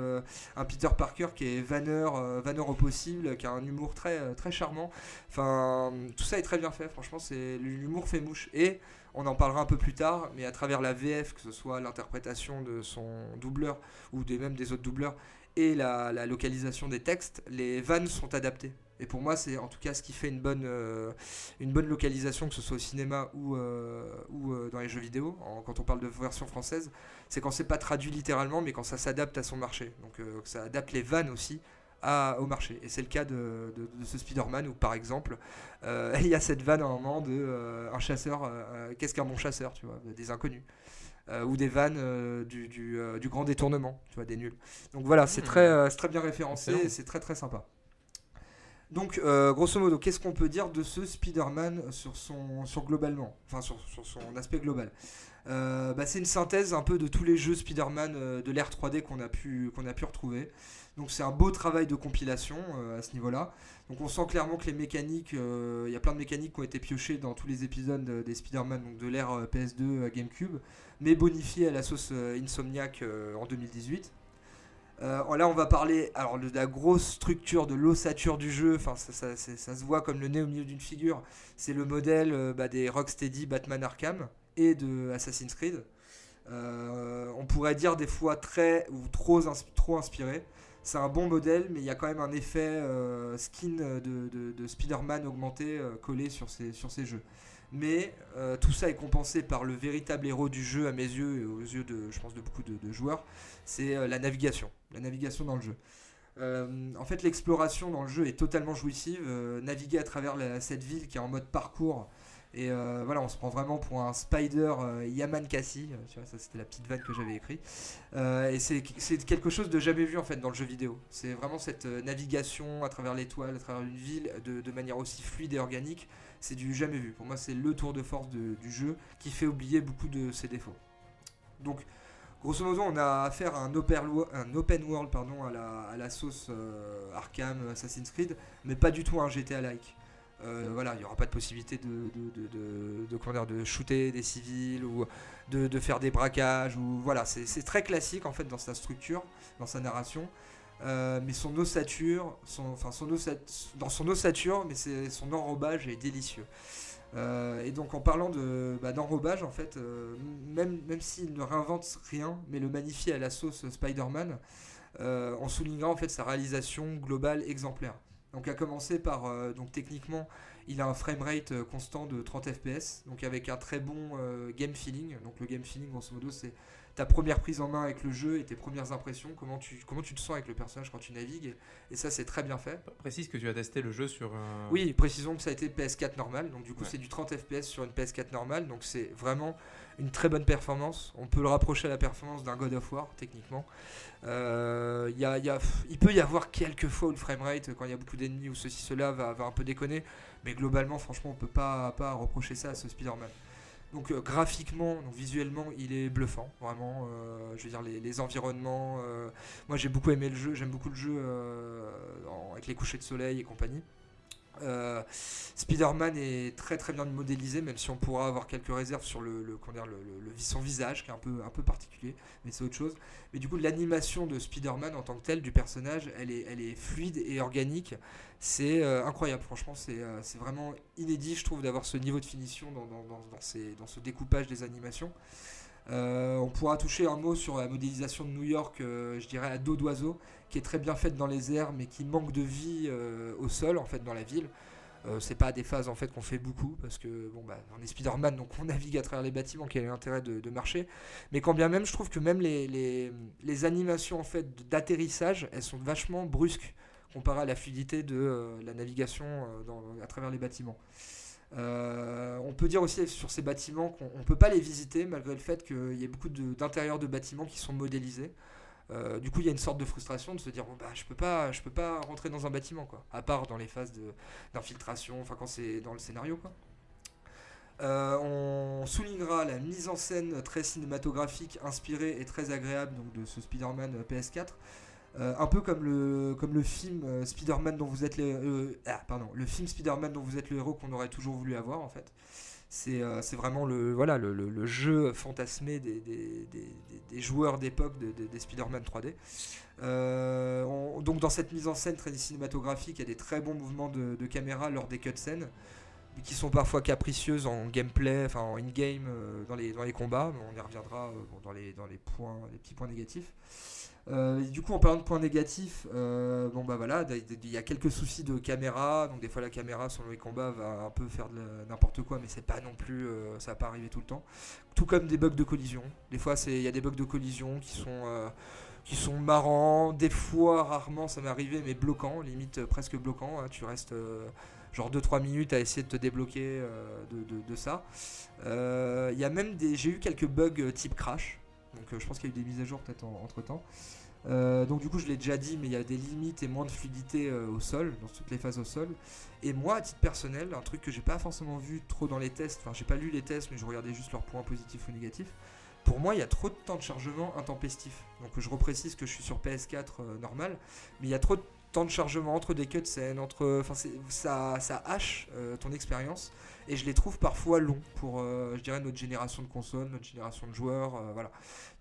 un Peter Parker qui est vanneur, vanneur au possible, qui a un humour très, très charmant. Enfin, tout ça est très bien fait, franchement, l'humour fait mouche. Et on en parlera un peu plus tard, mais à travers la VF, que ce soit l'interprétation de son doubleur ou des, même des autres doubleurs et la, localisation des textes, les vannes sont adaptées. Et pour moi, c'est en tout cas ce qui fait une bonne, euh, une bonne localisation, que ce soit au cinéma ou, euh, ou euh, dans les jeux vidéo, quand on parle de version française, c'est quand c'est pas traduit littéralement, mais quand ça s'adapte à son marché. Donc que ça adapte les vannes aussi à, au marché. Et c'est le cas de, de- de ce Spider-Man où, par exemple, euh, il y a cette vanne à un moment de euh, un chasseur, euh, qu'est-ce qu'un bon chasseur, tu vois, des inconnus. ou des vannes du, du, du grand détournement, tu vois, des nuls. Donc voilà, c'est Hmm. très, très bien référencé, c'est très très sympa. Donc, grosso modo, qu'est-ce qu'on peut dire de ce Spider-Man sur son, sur globalement, enfin sur, sur son aspect global? Bah, C'est une synthèse un peu de tous les jeux Spider-Man de l'ère 3D qu'on a pu qu'on a pu retrouver. Donc c'est un beau travail de compilation euh, à ce niveau-là. Donc on sent clairement que les mécaniques, euh, il y a plein de mécaniques qui ont été piochées dans tous les épisodes de- des Spider-Man, donc de l'ère euh, PS2 euh, GameCube, mais bonifiées à la sauce euh, Insomniac euh, en 2018. Euh, là, on va parler alors de la grosse structure, de l'ossature du jeu. Enfin, ça, ça- se voit comme le nez au milieu d'une figure. C'est le modèle euh, bah, des Rocksteady, Batman Arkham et de Assassin's Creed. Euh, on pourrait dire des fois très ou trop, trop inspiré. C'est un bon modèle, mais il y a quand même un effet euh, skin de, de- de Spider-Man augmenté euh, collé sur ces, sur ces jeux. Mais euh, tout ça est compensé par le véritable héros du jeu à mes yeux et aux yeux de, je pense, de beaucoup de, joueurs, c'est la navigation, la navigation dans le jeu. En fait, l'exploration dans le jeu est totalement jouissive. Naviguer à travers cette ville qui est en mode parcours, et euh, voilà, on se prend vraiment pour un Spider euh, Yaman Kassi. euh, Tu vois, ça c'était la petite vanne que j'avais écrite. Et c'est quelque chose de jamais vu en fait dans le jeu vidéo. C'est vraiment cette navigation à travers l'étoile, à travers une ville, de, manière aussi fluide et organique. C'est du jamais vu. Pour moi, c'est le tour de force du jeu qui fait oublier beaucoup de ses défauts. Donc, grosso modo, on a affaire à un open, world pardon, à, la, à la sauce Arkham, Assassin's Creed, mais pas du tout un GTA-like. Euh, voilà, il n'y aura pas de possibilité de, de, de, de- de- shooter des civils ou de, faire des braquages. Ou, voilà, c'est très classique en fait dans sa structure, dans sa narration. Euh, mais son ossature, son, enfin son dans son ossature, mais son enrobage est délicieux. Euh, et donc en parlant de bah, d'enrobage, en fait, même, même s'il ne réinvente rien, mais le magnifie à la sauce Spider-Man, on soulignera en fait sa réalisation globale exemplaire. Donc à commencer par, euh, donc techniquement, il a un framerate euh, constant de 30 fps, donc avec un très bon euh, game feeling. Donc le game feeling, grosso modo, c'est ta première prise en main avec le jeu et tes premières impressions, comment tu, comment tu te sens avec le personnage quand tu navigues. Et, ça, c'est très bien fait. Précise que tu as testé le jeu sur. Oui, précisons que ça a été PS4 normal, donc du coup Ouais. c'est du 30 fps sur une PS4 normale, donc c'est vraiment une très bonne performance. On peut le rapprocher à la performance d'un God of War, techniquement. Euh, y a- il peut y avoir quelques fois où framerate, quand il y a beaucoup d'ennemis ou ceci, cela, va, un peu déconner, mais globalement, franchement, on peut pas, pas reprocher ça à ce Spider-Man. Donc euh, graphiquement, donc visuellement, il est bluffant, vraiment. euh, je veux dire, les, environnements. moi, j'ai beaucoup aimé le jeu, j'aime beaucoup le jeu avec les couchers de soleil et compagnie. Euh, Spider-Man est très très bien modélisé, même si on pourra avoir quelques réserves sur le, son visage, qui est un peu, particulier, mais c'est autre chose. Mais du coup, l'animation de Spider-Man en tant que tel, du personnage, elle est, fluide et organique. C'est euh, incroyable, franchement, c'est euh, c'est vraiment inédit, je trouve, d'avoir ce niveau de finition dans ce découpage des animations. Euh, on pourra toucher un mot sur la modélisation de New York, euh, je dirais à dos d'oiseau, qui est très bien faite dans les airs, mais qui manque de vie euh, au sol, en fait, dans la ville. C'est pas des phases en fait qu'on fait beaucoup parce que bon bah on est Spider-Man donc on navigue à travers les bâtiments qui a l'intérêt de, marcher mais quand bien même je trouve que même les, animations en fait d'atterrissage elles sont vachement brusques comparé à la fluidité de la navigation à travers les bâtiments. On peut dire aussi sur ces bâtiments qu'on ne peut pas les visiter malgré le fait qu'il y ait beaucoup d'intérieurs de, bâtiments qui sont modélisés. Euh, du coup, il y a une sorte de frustration de se dire bah, je peux pas, je peux pas rentrer dans un bâtiment quoi, à part dans les phases d'infiltration, enfin quand c'est dans le scénario quoi. Euh, on soulignera la mise en scène très cinématographique, inspirée et très agréable donc, de ce Spider-Man euh, PS4. Euh, un peu comme le, comme le film Spider-Man dont vous êtes le, ah, pardon, le film Spider-Man dont vous êtes le héros qu'on aurait toujours voulu avoir en fait. C'est euh, c'est vraiment le, jeu fantasmé des, joueurs d'époque de- de- des Spider-Man 3D. Euh, on- donc dans cette mise en scène très cinématographique, il y a des très bons mouvements de, caméra lors des cutscenes qui sont parfois capricieuses en gameplay, enfin en in-game euh, dans, les, combats, on y reviendra dans, dans les, points, les petits points négatifs. Euh, du coup, en parlant de points négatifs, euh, bon bah voilà, il y a quelques soucis de caméra, donc des fois la caméra selon les combats va un peu faire n'importe quoi, mais c'est pas non plus, euh, ça va pas arriver tout le temps. Tout comme des bugs de collision. Des fois, il y a des bugs de collision qui sont qui sont marrants. Des fois, rarement, ça m'est arrivé, mais bloquant, limite presque bloquant. hein. Tu restes genre 2-3 minutes à essayer de te débloquer de, ça. Il y a même des. J'ai eu quelques bugs type crash. Donc je pense qu'il y a eu des mises à jour peut-être entre temps. Donc du coup je l'ai déjà dit mais il y a des limites et moins de fluidité euh, au sol, dans toutes les phases au sol. Et moi à titre personnel, un truc que j'ai pas forcément vu trop dans les tests, enfin j'ai pas lu les tests mais je regardais juste leurs points positifs ou négatifs. Pour moi il y a trop de temps de chargement intempestif. Donc je reprécise que je suis sur PS4 euh, normal, mais il y a trop de temps de chargement entre des cutscenes, entre, ça, ça hache euh, ton expérience et je les trouve parfois longs pour, euh, je dirais, notre génération de consoles, notre génération de joueurs, euh, voilà.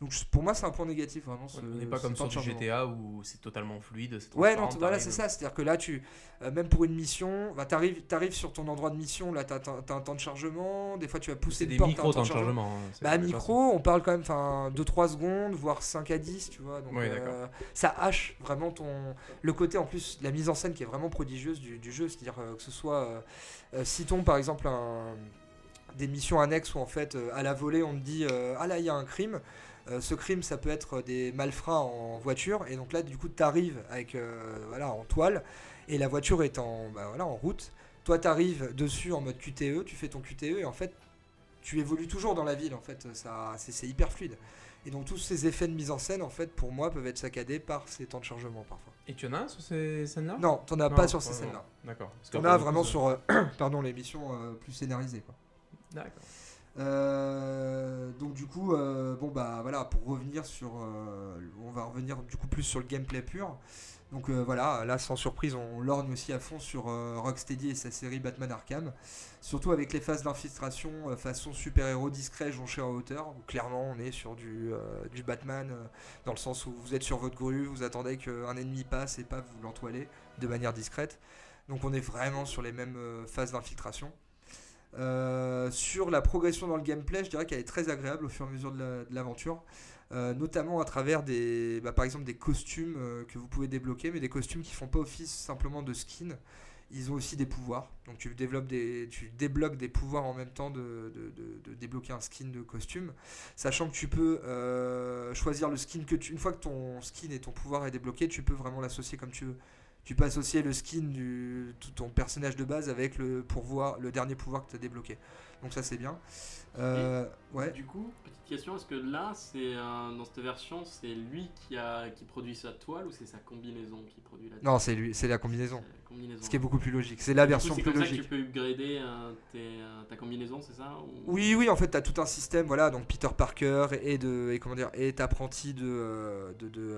Donc pour moi, c'est un point négatif vraiment. ce- On n'est pas comme sur du chargement. GTA où c'est totalement fluide. Ouais, non, voilà, c'est ça. C'est-à-dire que là, tu, euh, même pour une mission, bah, t'arrives, t'arrives sur ton endroit de mission, là, t'as, t'as un temps de chargement. Des fois, tu vas pousser des porte, t'as un micros temps de chargement. hein, c'est- Bah, micro, on parle quand même, enfin, 2-3 secondes, voire 5 à 10, tu vois. Donc, ça hache vraiment ton. Le côté, en plus, la mise en scène qui est vraiment prodigieuse du, du jeu, c'est-à-dire que ce soit. Euh, citons par exemple des missions annexes où, en fait, euh, à la volée, on te dit euh, Ah là, il y a un crime. Ce crime, ça peut être des malfrats en voiture, et donc là, du coup, tu arrives avec, voilà, en toile, et la voiture est en, bah, voilà, en route. Toi, tu arrives dessus en mode QTE, tu fais ton QTE, et en fait, tu évolues toujours dans la ville, en fait, ça, c'est hyper fluide. Et donc, tous ces effets de mise en scène, en fait, pour moi, peuvent être saccadés par ces temps de chargement parfois. Et tu en as sur ces scènes-là? Non, t'en as Non, pas sur ces scènes-là. D'accord. T'en as vraiment sur, euh, pardon, missions euh, plus scénarisées, quoi. D'accord. Euh, donc du coup, bon bah voilà, pour revenir sur, on va revenir du coup plus sur le gameplay pur. Donc euh, voilà, là sans surprise, on lorgne aussi à fond sur euh, Rocksteady et sa série Batman Arkham, surtout avec les phases d'infiltration euh, façon super-héros discret, jonché en hauteur. clairement, on est sur du, Batman dans le sens où vous êtes sur votre grue, vous attendez qu'un ennemi passe et pas vous l'entoiler de manière discrète. Donc on est vraiment sur les mêmes phases d'infiltration. Sur la progression dans le gameplay, je dirais qu'elle est très agréable au fur et à mesure de l'aventure, Euh, notamment à travers des, bah, par des costumes euh, que vous pouvez débloquer, mais des costumes qui font pas office simplement de skin. Ils ont aussi des pouvoirs, donc tu développes des, tu débloques des pouvoirs en même temps de, de- de- de débloquer un skin de costume, sachant que tu peux euh, choisir le skin que tu, une fois que ton skin et ton pouvoir est débloqué, tu peux vraiment l'associer comme tu veux. Tu peux associer le skin tout ton personnage de base avec le le dernier pouvoir que tu as débloqué. Donc ça c'est bien. Euh, ouais. Du coup, petite question, est-ce que là, c'est euh, dans cette version, c'est lui qui a qui produit sa toile ou c'est sa combinaison qui produit la toile? Non, c'est lui, c'est la combinaison. C'est la combinaison. Ce qui est beaucoup plus logique. C'est la Du coup, version c'est plus comme ça que logique. tu peux upgrader euh, tes, euh, ta combinaison, c'est ça ou- Oui, oui, en fait, tu as tout un système, voilà, donc Peter Parker et de et comment dire est apprenti de de, de,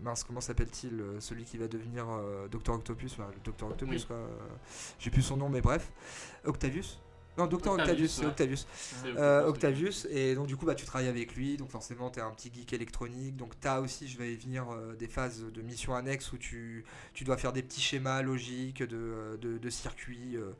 mince, comment s'appelle-t-il celui qui va devenir Docteur Octopus, enfin, le Docteur Octopus Oui. quoi. J'ai plus son nom mais bref. Octavius? Non, Docteur Octavius, Octavius, ouais. Octavius. Euh, Octavius, et donc du coup bah, tu travailles avec lui, donc forcément tu es un petit geek électronique, donc tu as aussi, je vais y venir, euh, des phases de missions annexes où tu, tu dois faire des petits schémas logiques de, de, de circuits. euh,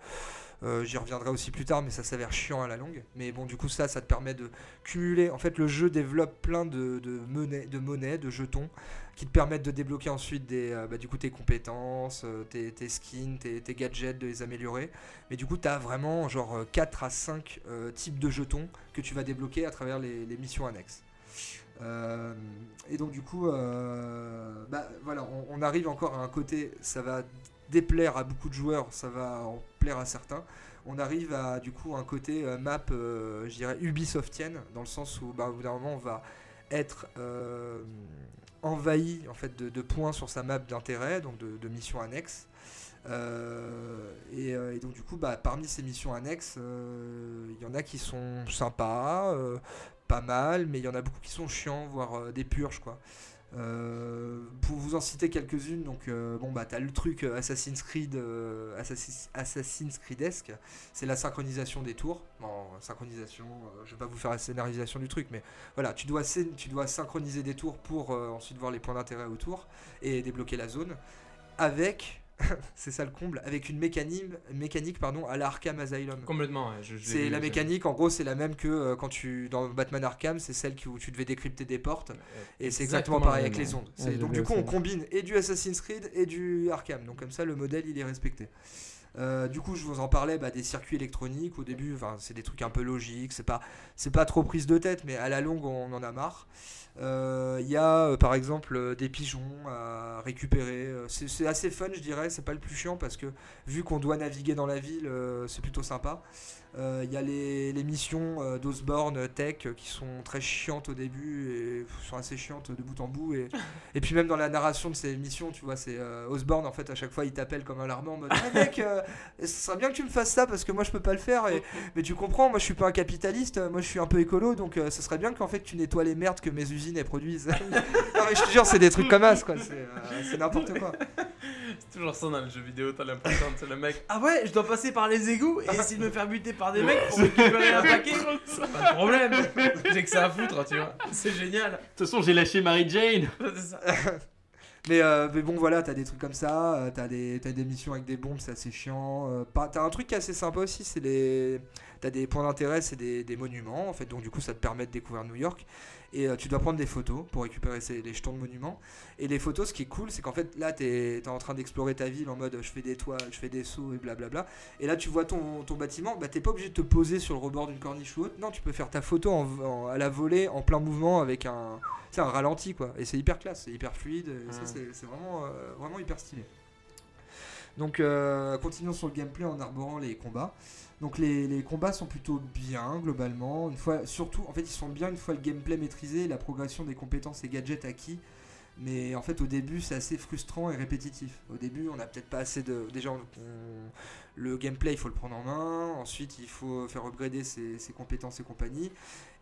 euh, J'y reviendrai aussi plus tard, mais ça s'avère chiant à la longue. Mais bon, du coup, ça, ça te permet de cumuler. En fait, le jeu développe plein de, de monnaies, de monnaies, de jetons, qui te permettent de débloquer ensuite des, euh, bah, du coup, tes compétences, euh, tes, skins, tes, gadgets, de les améliorer. Mais du coup, tu as vraiment genre euh, 4 à 5 euh, types de jetons que tu vas débloquer à travers les, missions annexes. Euh, et donc du coup, euh, bah, voilà, on, arrive encore à un côté, ça va déplaire à beaucoup de joueurs, ça va en plaire à certains. On arrive à du coup un côté euh, map, euh, je dirais Ubisoftienne, dans le sens où bah, au bout d'un moment on va être euh, envahi en fait de, points sur sa map d'intérêt, donc de, missions annexes. Euh, et, euh, et donc du coup, bah, parmi ces missions annexes, euh, il y en a qui sont sympas, pas mal, mais il y en a beaucoup qui sont chiants, voire des purges quoi. Euh, pour vous en citer quelques-unes, donc euh, bon bah t'as le truc euh, Assassin's Creed, euh, Assassin's, Creedesque, c'est la synchronisation des tours. Bon, synchronisation, je vais pas vous faire la scénarisation du truc, mais voilà, tu dois, tu dois synchroniser des tours pour ensuite voir les points d'intérêt autour et débloquer la zone avec, c'est ça le comble, avec une mécanique, mécanique pardon, à l'Arkham Asylum. Complètement, ouais, je- je l'ai C'est la mécanique, en gros, c'est la même que euh, quand tu dans Batman Arkham, c'est celle qui- où tu devais décrypter des portes. Et c'est exactement, pareil avec les ondes. Ouais, donc du coup, aussi, on combine et du Assassin's Creed et du Arkham. Donc comme ça, le modèle, il est respecté. Euh, du coup, je vous en parlais bah, des circuits électroniques. Au début, c'est des trucs un peu logiques. C'est pas, trop prise de tête, mais à la longue, on en a marre. Euh, Il y a euh, par exemple des pigeons à récupérer. C'est assez fun, je dirais. C'est pas le plus chiant parce que vu qu'on doit naviguer dans la ville, c'est plutôt sympa. Euh, Il y a les, les missions euh, d'Osborne Tech euh, qui sont très chiantes au début et sont assez chiantes de bout en bout. Et, et puis même dans la narration de ces missions, tu vois, c'est Osborne en fait à chaque fois il t'appelle comme un larmant en mode Ah, mec, ce serait bien que tu me fasses ça parce que moi je peux pas le faire. Et, mais tu comprends, moi je suis pas un capitaliste, moi je suis un peu écolo donc ce serait bien qu'en fait tu nettoies les merdes que mes usines elles produisent. non mais je te jure, c'est des trucs comme as quoi, c'est n'importe quoi. C'est toujours ça dans le jeu vidéo, t'as l'impression que c'est le mec. Ah ouais, je dois passer par les égouts et essayer de me faire buter par des mecs pour récupérer un paquet. Pas de problème, j'ai que ça à foutre, tu vois. C'est génial. De toute façon, j'ai lâché Mary Jane. Mais, euh, mais bon, voilà, t'as des trucs comme ça, euh, t'as des, t'as des missions avec des bombes, c'est assez chiant. euh, pas- t'as un truc qui est assez sympa aussi, c'est les. T'as des points d'intérêt, c'est des, des monuments, en fait, donc du coup, ça te permet de découvrir New York. Et euh, tu dois prendre des photos pour récupérer ces, les jetons de monuments. Et les photos, ce qui est cool, c'est qu'en fait, là, t'es es en train d'explorer ta ville en mode je fais des toits, je fais des sauts et blablabla. Et là, tu vois ton, ton bâtiment, bah, t'es pas obligé de te poser sur le rebord d'une corniche ou autre. Non, tu peux faire ta photo en, en- à la volée, en plein mouvement, avec un, tu un ralenti, quoi. Et c'est hyper classe, c'est hyper fluide. Et ça, c'est c'est vraiment, euh, vraiment hyper stylé. Donc, euh, continuons sur le gameplay en arborant les combats. Donc, les, combats sont plutôt bien, globalement. Une fois, surtout, en fait, ils sont bien une fois le gameplay maîtrisé la progression des compétences et gadgets acquis. Mais en fait, au début, c'est assez frustrant et répétitif. Au début, on n'a peut-être pas assez de. Déjà, on- le gameplay, il faut le prendre en main. Ensuite, il faut faire upgrader ses, compétences et compagnie.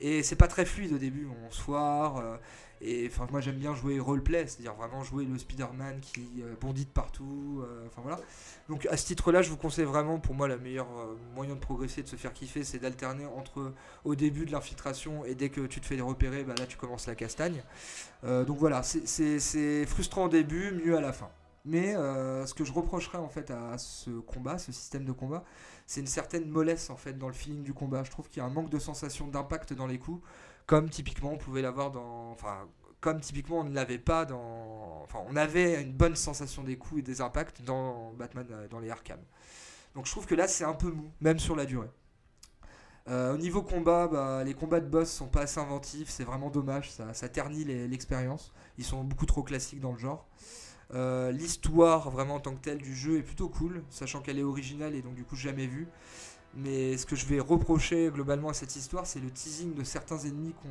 Et c'est pas très fluide au début. On se foire. euh, et enfin, moi, j'aime bien jouer roleplay, c'est-à-dire vraiment jouer le Spider-Man qui euh, bondit de partout. euh, Enfin voilà. Donc à ce titre-là, je vous conseille vraiment, pour moi, la meilleure moyen de progresser, de se faire kiffer, c'est d'alterner entre au début de l'infiltration et dès que tu te fais repérer, bah, là tu commences la castagne. Donc voilà, c'est frustrant au début, mieux à la fin. Mais euh, ce que je reprocherais en fait à ce combat, ce système de combat, c'est une certaine mollesse en fait dans le feeling du combat. Je trouve qu'il y a un manque de sensation d'impact dans les coups, comme typiquement on pouvait l'avoir dans, enfin comme typiquement on ne l'avait pas dans, enfin on avait une bonne sensation des coups et des impacts dans Batman euh, dans les Arkham. Donc je trouve que là c'est un peu mou, même sur la durée. Euh, au niveau combat, bah, les combats de boss sont pas assez inventifs, c'est vraiment dommage, ça, ternit l'expérience. Ils sont beaucoup trop classiques dans le genre. Euh, L'histoire vraiment en tant que telle du jeu est plutôt cool, sachant qu'elle est originale et donc du coup jamais vue. Mais ce que je vais reprocher globalement à cette histoire, c'est le teasing de certains ennemis qu'on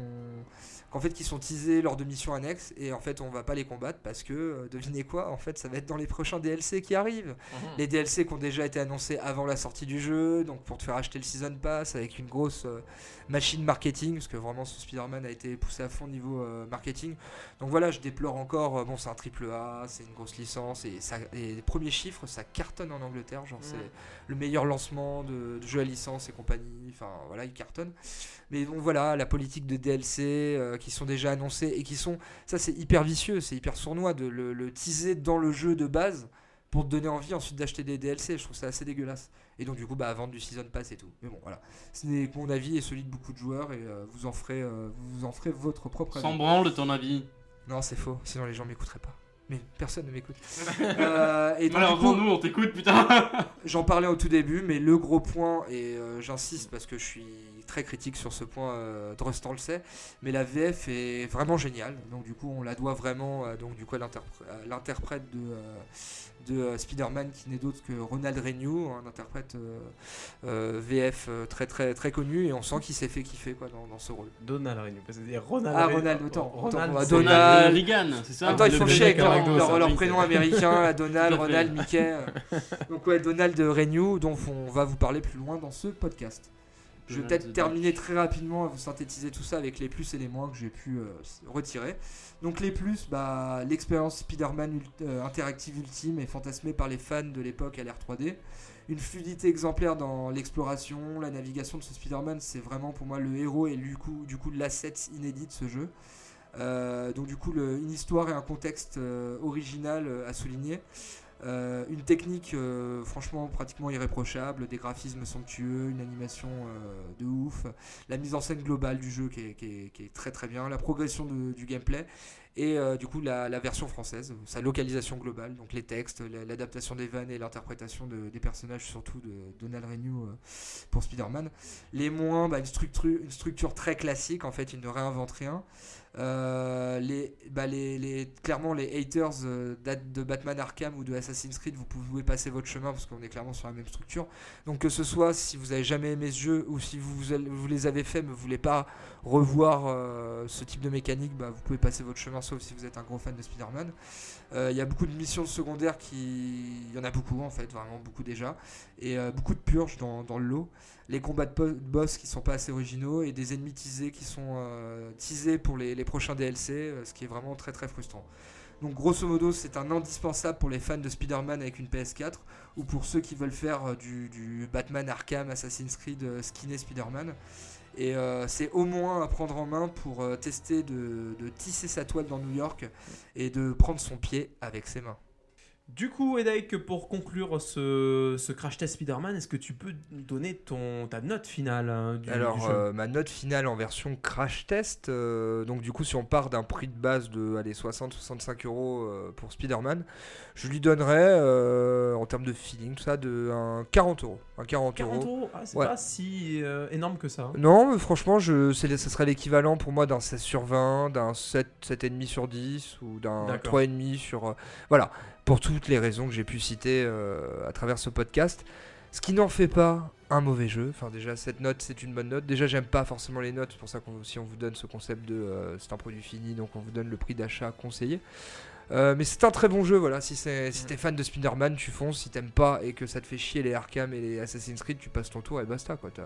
qu'en fait qui sont teasés lors de missions annexes et en fait on va pas les combattre parce que euh, devinez quoi en fait ça va être dans les prochains DLC qui arrivent les DLC qui ont déjà été annoncés avant la sortie du jeu, donc pour te faire acheter le Season Pass avec une grosse euh, machine marketing, parce que vraiment ce Spider-Man a été poussé à fond niveau euh, marketing. Donc voilà, je déplore encore, bon c'est un triple A, c'est une grosse licence, et, ça, et les premiers chiffres, ça cartonne en Angleterre, genre c'est Ouais. le meilleur lancement de, de jeu à licence et compagnie, enfin voilà, il cartonne. Mais bon voilà, la politique de DLC euh, qui sont déjà annoncés et qui sont, ça c'est hyper vicieux, c'est hyper sournois de le, le teaser dans le jeu de base pour te donner envie ensuite d'acheter des DLC. Je trouve ça assez dégueulasse. Et donc du coup, bah, vendre du season pass et tout. Mais bon, voilà. Ce n'est que mon avis et celui de beaucoup de joueurs et euh, vous en ferez, euh, vous en ferez votre propre avis. Sans branle ton avis. Non, c'est faux. Sinon les gens m'écouteraient pas. Mais personne ne m'écoute. Euh, et donc, du Malheureusement, coup, nous, on t'écoute, putain. J'en parlais au tout début, mais le gros point, et euh, j'insiste parce que je suis très critique sur ce point, euh, Drustan le sait, mais la VF est vraiment géniale. Donc du coup, on la doit vraiment euh, donc, du coup, à l'interprète de, euh, de euh, Spider-Man qui n'est d'autre que Ronald Renew, un interprète euh, euh, VF très très très connu, et on sent qu'il s'est fait kiffer quoi, dans, dans ce rôle. Donald Renew, parce que c'est Ronald. Ah. Ronald, autant, autant Ronald, Donald. Reagan, c'est ça Attends, ils font chier avec leur, prénom américain, Donald. Ronald, Mickey. euh. Donc ouais, Donald Renew, dont on va vous parler plus loin dans ce podcast. Je vais Donald peut-être terminer très rapidement à vous synthétiser tout ça avec les plus et les moins que j'ai pu euh, retirer. Donc les plus, bah, l'expérience Spider-Man euh, interactive ultime et fantasmée par les fans de l'époque à l'ère 3D. Une fluidité exemplaire dans l'exploration, la navigation de ce Spider-Man, c'est vraiment pour moi le héros et du coup, du coup l'asset inédit de ce jeu. Euh, donc du coup, le- une histoire et un contexte euh, original euh, à souligner. Euh, une technique euh, franchement pratiquement irréprochable, des graphismes somptueux, une animation euh, de ouf, la mise en scène globale du jeu qui est, très très bien, la progression du gameplay et du coup la, version française, sa localisation globale, donc les textes, la- l'adaptation des vannes et l'interprétation de- des personnages, surtout de Donald Renew pour Spider-Man. Les moins, bah, une, structure, une structure très classique, en fait, ils ne réinventent rien. Euh, les, bah, les, les- clairement, les haters euh, de Batman Arkham ou de Assassin's Creed, vous pouvez passer votre chemin parce qu'on est clairement sur la même structure. Donc que ce soit si vous avez jamais aimé ce jeu ou si vous, vous les avez fait mais vous voulez pas revoir euh, ce type de mécanique, bah, vous pouvez passer votre chemin sauf si vous êtes un gros fan de Spider-Man. Euh, Il y a beaucoup de missions secondaires qui... Il y en a beaucoup en fait, vraiment beaucoup déjà. Et euh, beaucoup de purges dans, le lot. Les combats de boss qui sont pas assez originaux et des ennemis teasés qui sont euh, teasés pour les, prochains DLC, ce qui est vraiment très très frustrant. Donc grosso modo, c'est un indispensable pour les fans de Spider-Man avec une PS4 ou pour ceux qui veulent faire du, du Batman Arkham, Assassin's Creed, skinné Spider-Man. Et euh, c'est au moins à prendre en main pour euh, tester de, de tisser sa toile dans New York et de prendre son pied avec ses mains. Du coup, Edek, pour conclure ce, ce crash test Spider-Man, est-ce que tu peux donner ton, ta note finale hein, du, du Alors, jeu? euh, ma note finale en version crash test, euh, donc du coup, si on part d'un prix de base de allez, 60-65 euros euh, pour Spider-Man, je lui donnerais, euh, en termes de feeling, tout ça, de un 40 euros. Un 40, 40 euros. euros, ah, c'est Ouais. pas si énorme que ça. hein. Non, franchement, je, ça serait l'équivalent pour moi d'un 16 sur 20, d'un 7, 7,5 sur 10 ou d'un D'accord. 3,5 sur. voilà, pour toutes les raisons que j'ai pu citer euh, à travers ce podcast. Ce qui n'en fait pas un mauvais jeu. Enfin, déjà, cette note, c'est une bonne note. Déjà, j'aime pas forcément les notes. C'est pour ça qu'on si on vous donne ce concept de euh, c'est un produit fini, donc on vous donne le prix d'achat conseillé. Euh, mais c'est un très bon jeu, voilà. Si, c'est, si t'es fan de Spider-Man, tu fonces. Si t'aimes pas et que ça te fait chier les Arkham et les Assassin's Creed, tu passes ton tour et basta, quoi. T'as,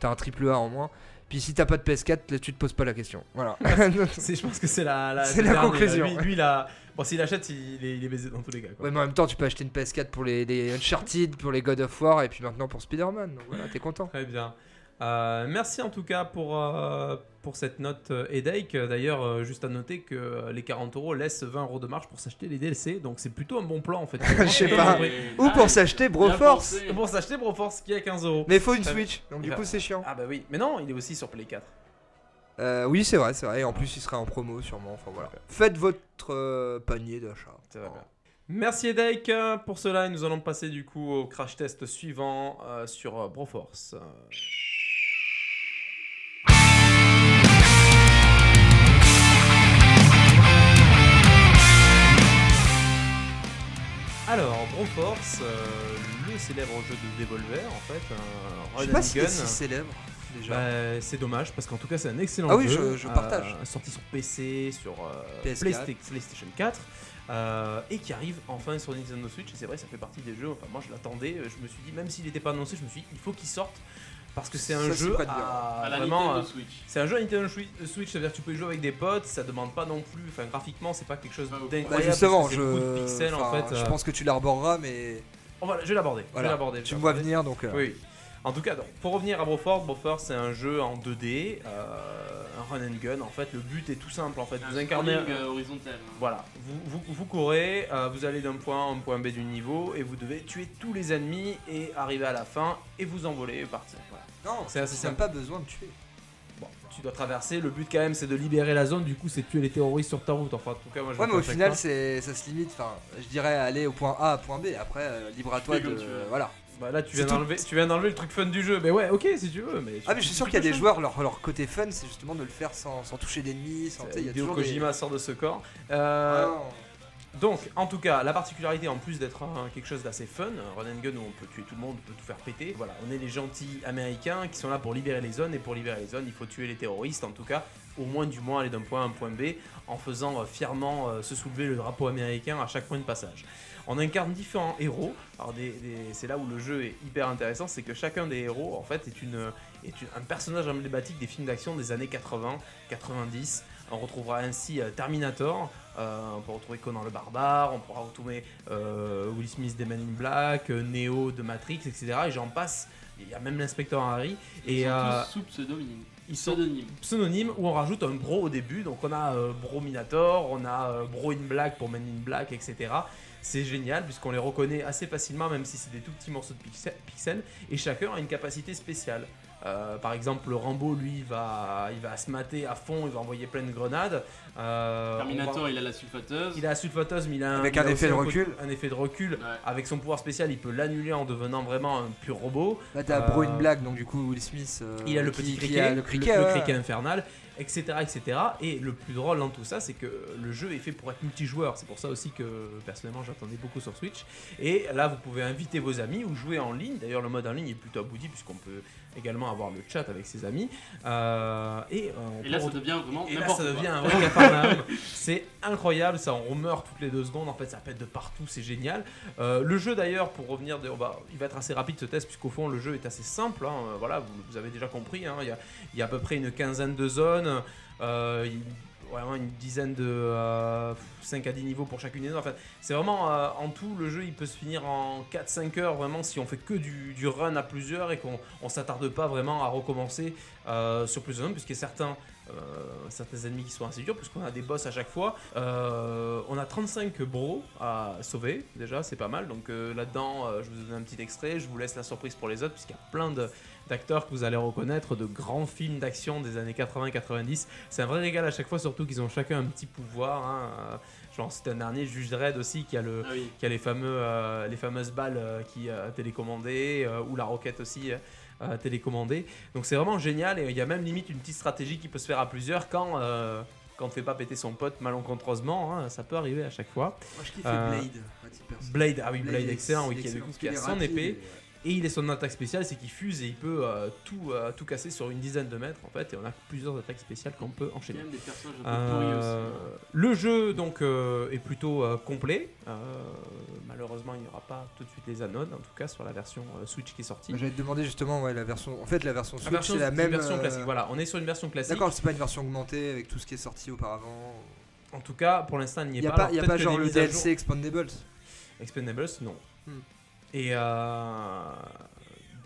t'as un triple A en moins. Puis si t'as pas de PS4, là, tu te poses pas la question. Voilà. C'est- Je pense que c'est la, la, C'est conclusion. Lui, lui, là, bon, s'il achète, il est, il est baisé dans tous les cas. quoi. Ouais, mais en même temps, tu peux acheter une PS4 pour les, les Uncharted, pour les God of War, et puis maintenant pour Spider-Man. Donc voilà, t'es content. Très bien. Euh, merci en tout cas pour, euh, pour cette note euh, Headache. D'ailleurs, euh, juste à noter que les 40 euros laissent 20 euros de marge pour s'acheter les DLC, donc c'est plutôt un bon plan en fait. Je sais pas. et- Ou pour s'acheter Broforce. Pour s'acheter Broforce qui est à 15 euros. Mais il faut une Switch, donc du coup c'est chiant. Ah bah oui, mais non, il est aussi sur Play 4. Euh, oui, c'est vrai, c'est vrai. Et en plus, il sera en promo sûrement. Enfin voilà. Faites votre euh, panier d'achat. Va bien. Merci Headache. Pour cela, nous allons passer du coup au crash test suivant euh, sur euh, Broforce. Alors, Broforce, le célèbre jeu de Devolver en fait, un Je sais pas c'est gun. si célèbre déjà. Bah, c'est dommage parce qu'en tout cas c'est un excellent Ah oui, jeu. je- je partage. euh, sorti sur PC, sur euh, PS4. Playsta- PlayStation 4 euh, et qui arrive enfin sur Nintendo Switch. Et c'est vrai, ça fait partie des jeux. Enfin, moi je l'attendais. euh, Je me suis dit, même s'il n'était pas annoncé, je me suis dit, il faut qu'il sorte parce que c'est un Ça jeu à, À la vraiment. Nintendo euh, Switch. c'est un jeu à Nintendo Switch, Switch, ça veut dire que tu peux y jouer avec des potes, ça demande pas non plus, enfin graphiquement c'est pas quelque chose d'incroyable. Bah justement, je, de pixels en fait. je euh, pense que tu l'arboreras, mais je vais l'aborder. voilà. tu me vois venir, donc. euh, Oui. En tout cas, donc, pour revenir à Broforce, Broforce c'est un jeu en 2D, euh, un run and gun. En fait, le but est tout simple. En fait, vous Un incarnez. scrolling, euh, horizontal. hein. Voilà, vous, vous, vous courez, euh, vous allez d'un point A à un point B du niveau et vous devez tuer tous les ennemis et arriver à la fin et vous envoler et partir. Voilà. Non, C'est assez simple. pas besoin de tuer. Bon, tu dois traverser. Le but quand même, c'est de libérer la zone. Du coup, c'est tuer les terroristes sur ta route. Enfin, en tout cas, moi, je Ouais, mais au final, ça se limite. Enfin, je dirais aller au point A à point B. Après, euh, libre à toi de. comme tu veux. Voilà. Bah, là, tu viens d'enlever, tu viens d'enlever le truc fun du jeu. Mais ouais, ok, si tu veux. Mais Ah, mais je suis sûr qu'il y a des joueurs, leur, leur côté fun, c'est justement de le faire sans, sans toucher d'ennemis. Sans, il y a toujours des- Kojima sort de ce corps. Euh, Ah. Donc, en tout cas, la particularité, en plus d'être quelque chose d'assez fun, un run and gun où on peut tuer tout le monde, on peut tout faire péter, voilà, on est les gentils américains qui sont là pour libérer les zones, et pour libérer les zones, il faut tuer les terroristes, en tout cas, au moins du moins aller d'un point A à un point B, en faisant euh, fièrement euh, se soulever le drapeau américain à chaque point de passage. On incarne différents héros, alors des- des- c'est là où le jeu est hyper intéressant, c'est que chacun des héros, en fait, est, une, est une- un personnage emblématique des films d'action des années 80, 90, on retrouvera ainsi euh, Terminator, euh, on peut retrouver Conan le Barbare, on pourra retrouver euh, Will Smith des Men in Black, Neo de Matrix, etc. Et j'en passe. Il y a même l'inspecteur Harry. Ils Et sont euh, tous sous pseudonyme. ils sont Pseudonyme. pseudonymes où on rajoute un bro au début. Donc on a Bro Minator, on a Bro in Black pour Men in Black, etc. C'est génial puisqu'on les reconnaît assez facilement, même si c'est des tout petits morceaux de pixel- pixels. Et chacun a une capacité spéciale. Euh, par exemple, le Rambo, lui, il va, il va se mater à fond, il va envoyer plein de grenades. Euh, Terminator, va- il a la sulfateuse. il a la sulfateuse, mais il a Avec il un a effet de recul. Un effet de recul. Ouais. Avec son pouvoir spécial, il peut l'annuler en devenant vraiment un pur robot. Là, t'as Euh, Bro in Black, donc du coup, Will Smith. euh, Il a le qui- petit qui criquet, a le, le criquet, le ouais. criquet infernal, etc., etc. Et le plus drôle dans tout ça, c'est que le jeu est fait pour être multijoueur. C'est pour ça aussi que personnellement j'attendais beaucoup sur Switch. Et là, vous pouvez inviter vos amis ou jouer en ligne. D'ailleurs, le mode en ligne est plutôt abouti puisqu'on peut également avoir le chat avec ses amis. Euh, et, euh, Et là, ça devient vraiment et là, n'importe ça devient un vrai c'est incroyable, ça on meurt toutes les deux secondes. En fait, ça pète de partout, c'est génial. Euh, le jeu d'ailleurs, pour revenir, de- va- il va être assez rapide ce test, puisqu'au fond le jeu est assez simple. hein. Voilà, vous, vous avez déjà compris. hein. Il, y a, il y a à peu près une quinzaine de zones. Euh, Vraiment une dizaine de 5 à 10 niveaux pour chacune des zones. C'est vraiment euh, en tout, le jeu il peut se finir en 4-5 heures vraiment si on fait que du, run à plusieurs et qu'on on s'attarde pas vraiment à recommencer euh, sur plusieurs zones, puisqu'il y a certains, euh, certains ennemis qui sont assez durs, puisqu'on a des boss à chaque fois. Euh, on a 35 bros à sauver, déjà, c'est pas mal. Donc euh, là-dedans, euh, je vous donne un petit extrait, je vous laisse la surprise pour les autres, puisqu'il y a plein de d'acteurs que vous allez reconnaître, de grands films d'action des années 80-90. C'est un vrai régal à chaque fois, surtout qu'ils ont chacun un petit pouvoir. Hein. Euh, Genre, c'est un dernier, Juge Dredd aussi, qui a le, Ah oui. qui a les, fameux, euh, les fameuses balles euh, qui euh, télécommandées, ou la roquette aussi télécommandée. Donc c'est vraiment génial, et il y a même limite une petite stratégie qui peut se faire à plusieurs quand, quand on ne fait pas péter son pote malencontreusement, hein, ça peut arriver à chaque fois. Moi, je kiffe Euh, Blade. Blade, ah oui, Blade, est- excellent, oui, qui a, qui son épée, et il est son attaque spéciale, c'est qu'il fuse et il peut euh, tout, euh, tout casser sur une dizaine de mètres en fait, et on a plusieurs attaques spéciales qu'on peut Il y enchaîner. a même des personnages un peu pourris Euh, aussi. le jeu donc euh, est plutôt euh, complet. Euh, malheureusement, il n'y aura pas tout de suite les anodes, en tout cas sur la version euh, Switch qui est sortie. J'allais te demander justement, ouais, la version. En fait, la version Switch, c'est la même. version classique. Voilà, on est sur une version classique. D'accord, c'est pas une version augmentée avec tout ce qui est sorti auparavant. En tout cas, pour l'instant, il n'y Il est n'y a pas. pas, Alors, y a pas genre le DLC Expandables. Expendables, non. Hmm. Et euh,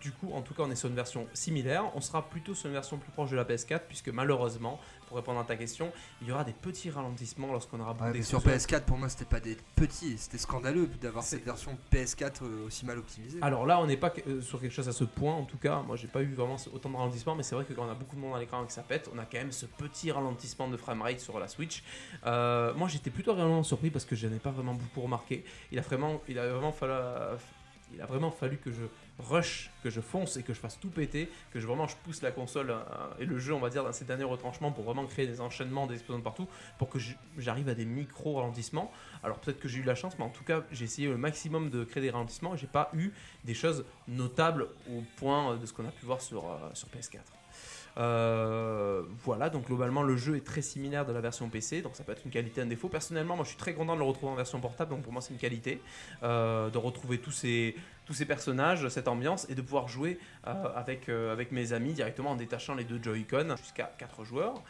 du coup, en tout cas, on est sur une version similaire. On sera plutôt sur une version plus proche de la PS4, puisque malheureusement, pour répondre à ta question, il y aura des petits ralentissements lorsqu'on aura Ouais, sur jeu. PS4, pour moi, c'était pas des petits, c'était scandaleux d'avoir cette version PS4 euh, aussi mal optimisée. Alors là, on n'est pas euh, sur quelque chose à ce point, en tout cas. Moi, j'ai pas eu vraiment autant de ralentissement, mais c'est vrai que quand on a beaucoup de monde à l'écran et que ça pète, on a quand même ce petit ralentissement de framerate sur la Switch. Euh, moi, j'étais plutôt réellement surpris parce que je n'ai pas vraiment beaucoup remarqué. Il a vraiment, il a vraiment fallu, il a vraiment fallu que je rush, que je fonce et que je fasse tout péter, que je vraiment pousse la console euh, et le jeu, on va dire, dans ces derniers retranchements pour vraiment créer des enchaînements, des explosions partout, pour que j'arrive à des micro ralentissements. Alors peut-être que j'ai eu la chance, mais en tout cas, j'ai essayé le maximum de créer des ralentissements et j'ai pas eu des choses notables au point euh, de ce qu'on a pu voir sur, euh, sur PS4. Euh, voilà, donc globalement le jeu est très similaire de la version PC, donc ça peut être une qualité, un défaut. Personnellement, moi je suis très content de le retrouver en version portable, donc pour moi c'est une qualité euh, de retrouver tous ces, tous ces personnages, cette ambiance et de pouvoir jouer euh, avec, avec mes amis directement en détachant les deux Joy-Con jusqu'à 4 joueurs.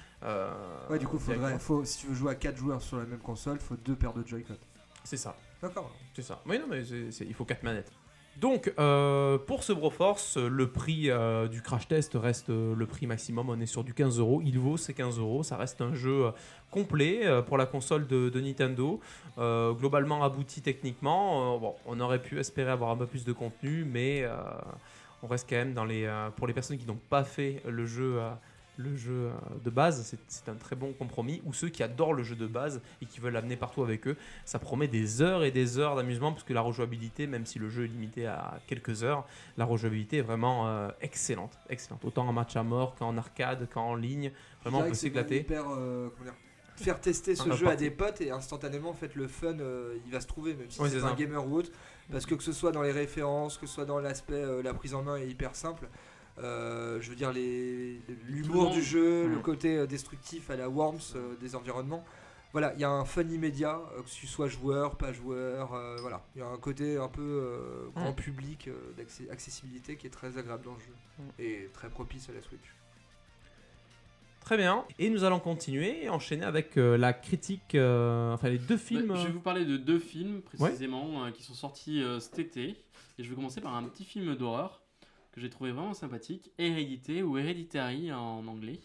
Ouais, du coup, faudrait, directement. faut, si tu veux jouer à 4 joueurs sur la même console, faut deux paires de Joy-Con. C'est ça. D'accord. C'est ça. Oui, non, mais il faut 4 manettes. Donc, euh, pour ce Broforce, le prix euh, du crash test reste euh, le prix maximum. On est sur du 15 euros. Il vaut ces 15 euros. Ça reste un jeu complet pour la console de, Nintendo. Globalement abouti techniquement. On aurait pu espérer avoir un peu plus de contenu, mais on reste quand même dans les. pour les personnes qui n'ont pas fait le jeu. Le jeu euh, de base, c'est- un très bon compromis. Ou ceux qui adorent le jeu de base et qui veulent l'amener partout avec eux, ça promet des heures et des heures d'amusement parce que la rejouabilité, même si le jeu est limité à quelques heures, la rejouabilité est vraiment euh, excellente, excellente. Autant en match à mort qu'en arcade, qu'en ligne, vraiment on peut s'éclater. Euh, faire tester ce jeu à des potes et instantanément, en fait, le fun, euh, il va se trouver, même si c'est un gamer ou autre. Parce que que ce soit dans les références, que ce soit dans l'aspect, la prise en main est hyper simple. Euh, je veux dire, l'humour du jeu, le côté euh, destructif à la Worms euh, des environnements. Voilà, il y a un fun immédiat, que tu sois joueur, pas joueur. euh, voilà, il y a un côté un peu euh, grand public, euh, d'accès- accessibilité qui est très agréable dans le jeu et très propice à la Switch. Très bien. Et nous allons continuer et enchaîner avec euh, la critique, euh, enfin les deux films. Bah, je vais vous parler de deux films précisément euh, qui sont sortis euh, cet été. Et je vais commencer par un petit film d'horreur que j'ai trouvé vraiment sympathique, Hérédité ou Hereditary en anglais,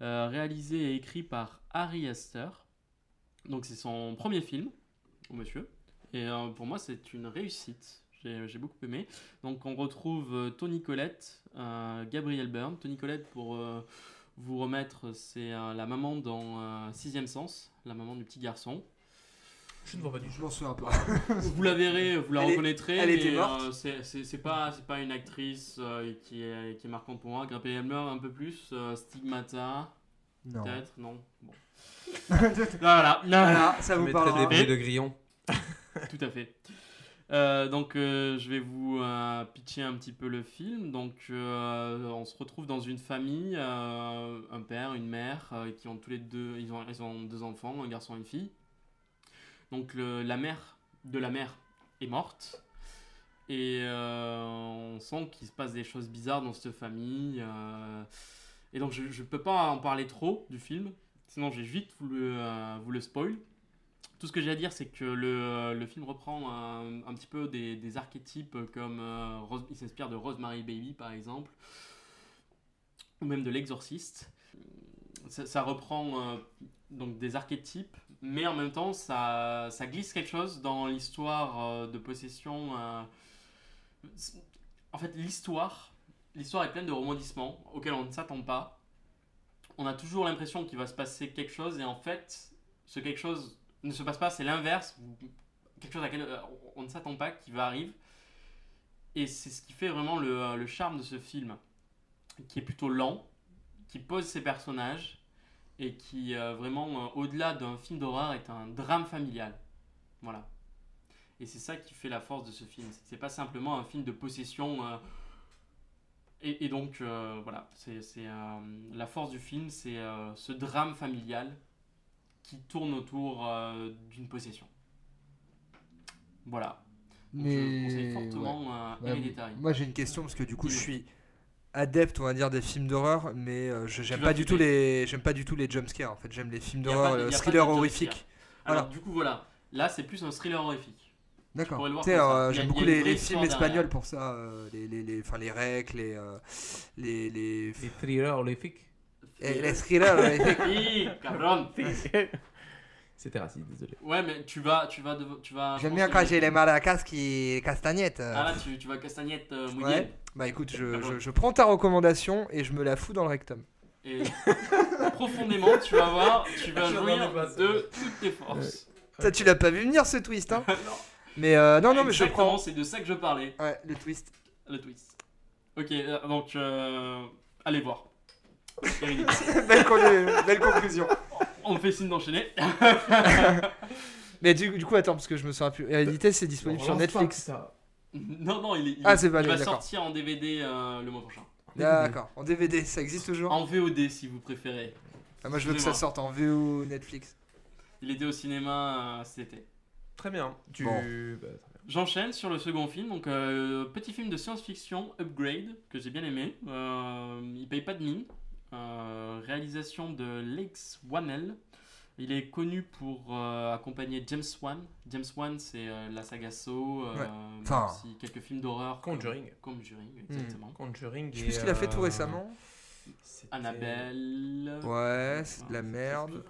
euh, réalisé et écrit par Harry Astor. Donc c'est son premier film, au monsieur. Et euh, pour moi c'est une réussite. J'ai beaucoup aimé. Donc on retrouve euh, Tony Collette, Gabriel Byrne. Tony Collette, pour vous remettre, c'est la maman dans Sixième Sens, la maman du petit garçon. Je ne vois pas du tout. Je m'en souviens pas. Vous la verrez, vous la Elle est- reconnaîtrez. elle était morte. euh, c'est- c'est c'est pas, c'est pas une actrice euh, qui, est, qui est marquante pour moi. Gabriel Byrne un peu plus. euh, Stigmata, Non. peut-être, non. Bon. voilà, Voilà, ça vous parlera. des bruits de grillon. Tout à fait. Euh, donc euh, je vais vous euh, pitcher un petit peu le film. Donc euh, on se retrouve dans une famille, euh, un père, une mère, euh, qui ont tous les deux, ils ont, ils ont deux enfants, un garçon et une fille. Donc le- la mère de la mère est morte. Et euh, on sent qu'il se passe des choses bizarres dans cette famille. euh, et donc je ne peux pas en parler trop du film, sinon je vais vite vous le, euh, vous le spoil. Tout ce que j'ai à dire, c'est que le, le film reprend un, petit peu des, archétypes comme il s'inspire de Rosemary Baby par exemple, ou même de L'Exorciste. Ça, ça reprend donc des archétypes, mais en même temps ça, glisse quelque chose dans l'histoire euh, de possession. euh, En fait, l'histoire, l'histoire est pleine de rebondissements auxquels on ne s'attend pas. On a toujours l'impression qu'il va se passer quelque chose et en fait, ce quelque chose ne se passe pas, c'est l'inverse. Quelque chose à laquelle euh, on ne s'attend pas qui va arriver. Et c'est ce qui fait vraiment le charme de ce film, qui est plutôt lent, qui pose ses personnages et qui euh, vraiment, euh, au-delà d'un film d'horreur, est un drame familial. Voilà. Et c'est ça qui fait la force de ce film. C'est- pas simplement un film de possession. euh, et, et donc, voilà, c'est la force du film, c'est ce drame familial qui tourne autour d'une possession. Voilà. Donc, je conseille Mais fortement ouais. Ouais, Hereditary. Moi j'ai une question parce que du coup je suis adepte on va dire des films d'horreur mais euh, je- j'aime pas du tout les j'aime pas du tout les jumpscares en fait j'aime les films d'horreur euh, jumpscare. horrifiques Alors, voilà. du coup, voilà. Là, c'est plus un thriller horrifique. d'accord euh, j'aime beaucoup les, films espagnols pour ça euh, les les les enfin les recs les euh, les les Les thrillers horrifiques. et les thrillers horrifiques. Oui, cabron. C'était raciste, désolé. Ouais, mais tu vas, tu vas, tu vas. j'aime bien quand j'ai les maracas qui castagnettes. Ah là, tu, tu vas castagnette euh, mouillée. ouais bah écoute je, je, je prends ta recommandation et je me la fous dans le rectum Et profondément, tu vas voir, tu vas jouir de toutes tes forces. ça tu l'as pas vu venir ce twist hein non, mais euh, non non mais je prends c'est de ça que je parlais, ouais le twist le twist. Ok, euh, donc, euh, allez voir. Belle, con- belle conclusion On me fait signe d'enchaîner. Mais du, du coup, attends, parce que je me souviens plus. Hérédité, c'est disponible sur Netflix. ça. non, non, il, est, il, Ah, est- c'est pas il lui, va sortir en DVD euh, le mois prochain. D'accord, en DVD, ça existe toujours En VOD si vous préférez. Ah, Moi, je veux que ça sorte en VO Netflix. Il était au cinéma euh, cet été. Très bien. Tu... Bon. bah. J'enchaîne sur le second film, donc euh, petit film de science-fiction, Upgrade, que j'ai bien aimé. Euh, il paye pas de mine. Euh, réalisation de Lex Whannell. Il est connu pour euh, accompagner James Wan. James Wan, c'est euh, la saga Saw, euh, Ouais. Enfin- aussi quelques films d'horreur. comme- Conjuring. Conjuring, exactement. Conjuring. Je sais plus ce qu'il a fait tout récemment. Annabelle. Ouais, c'est de la Enfin, merde.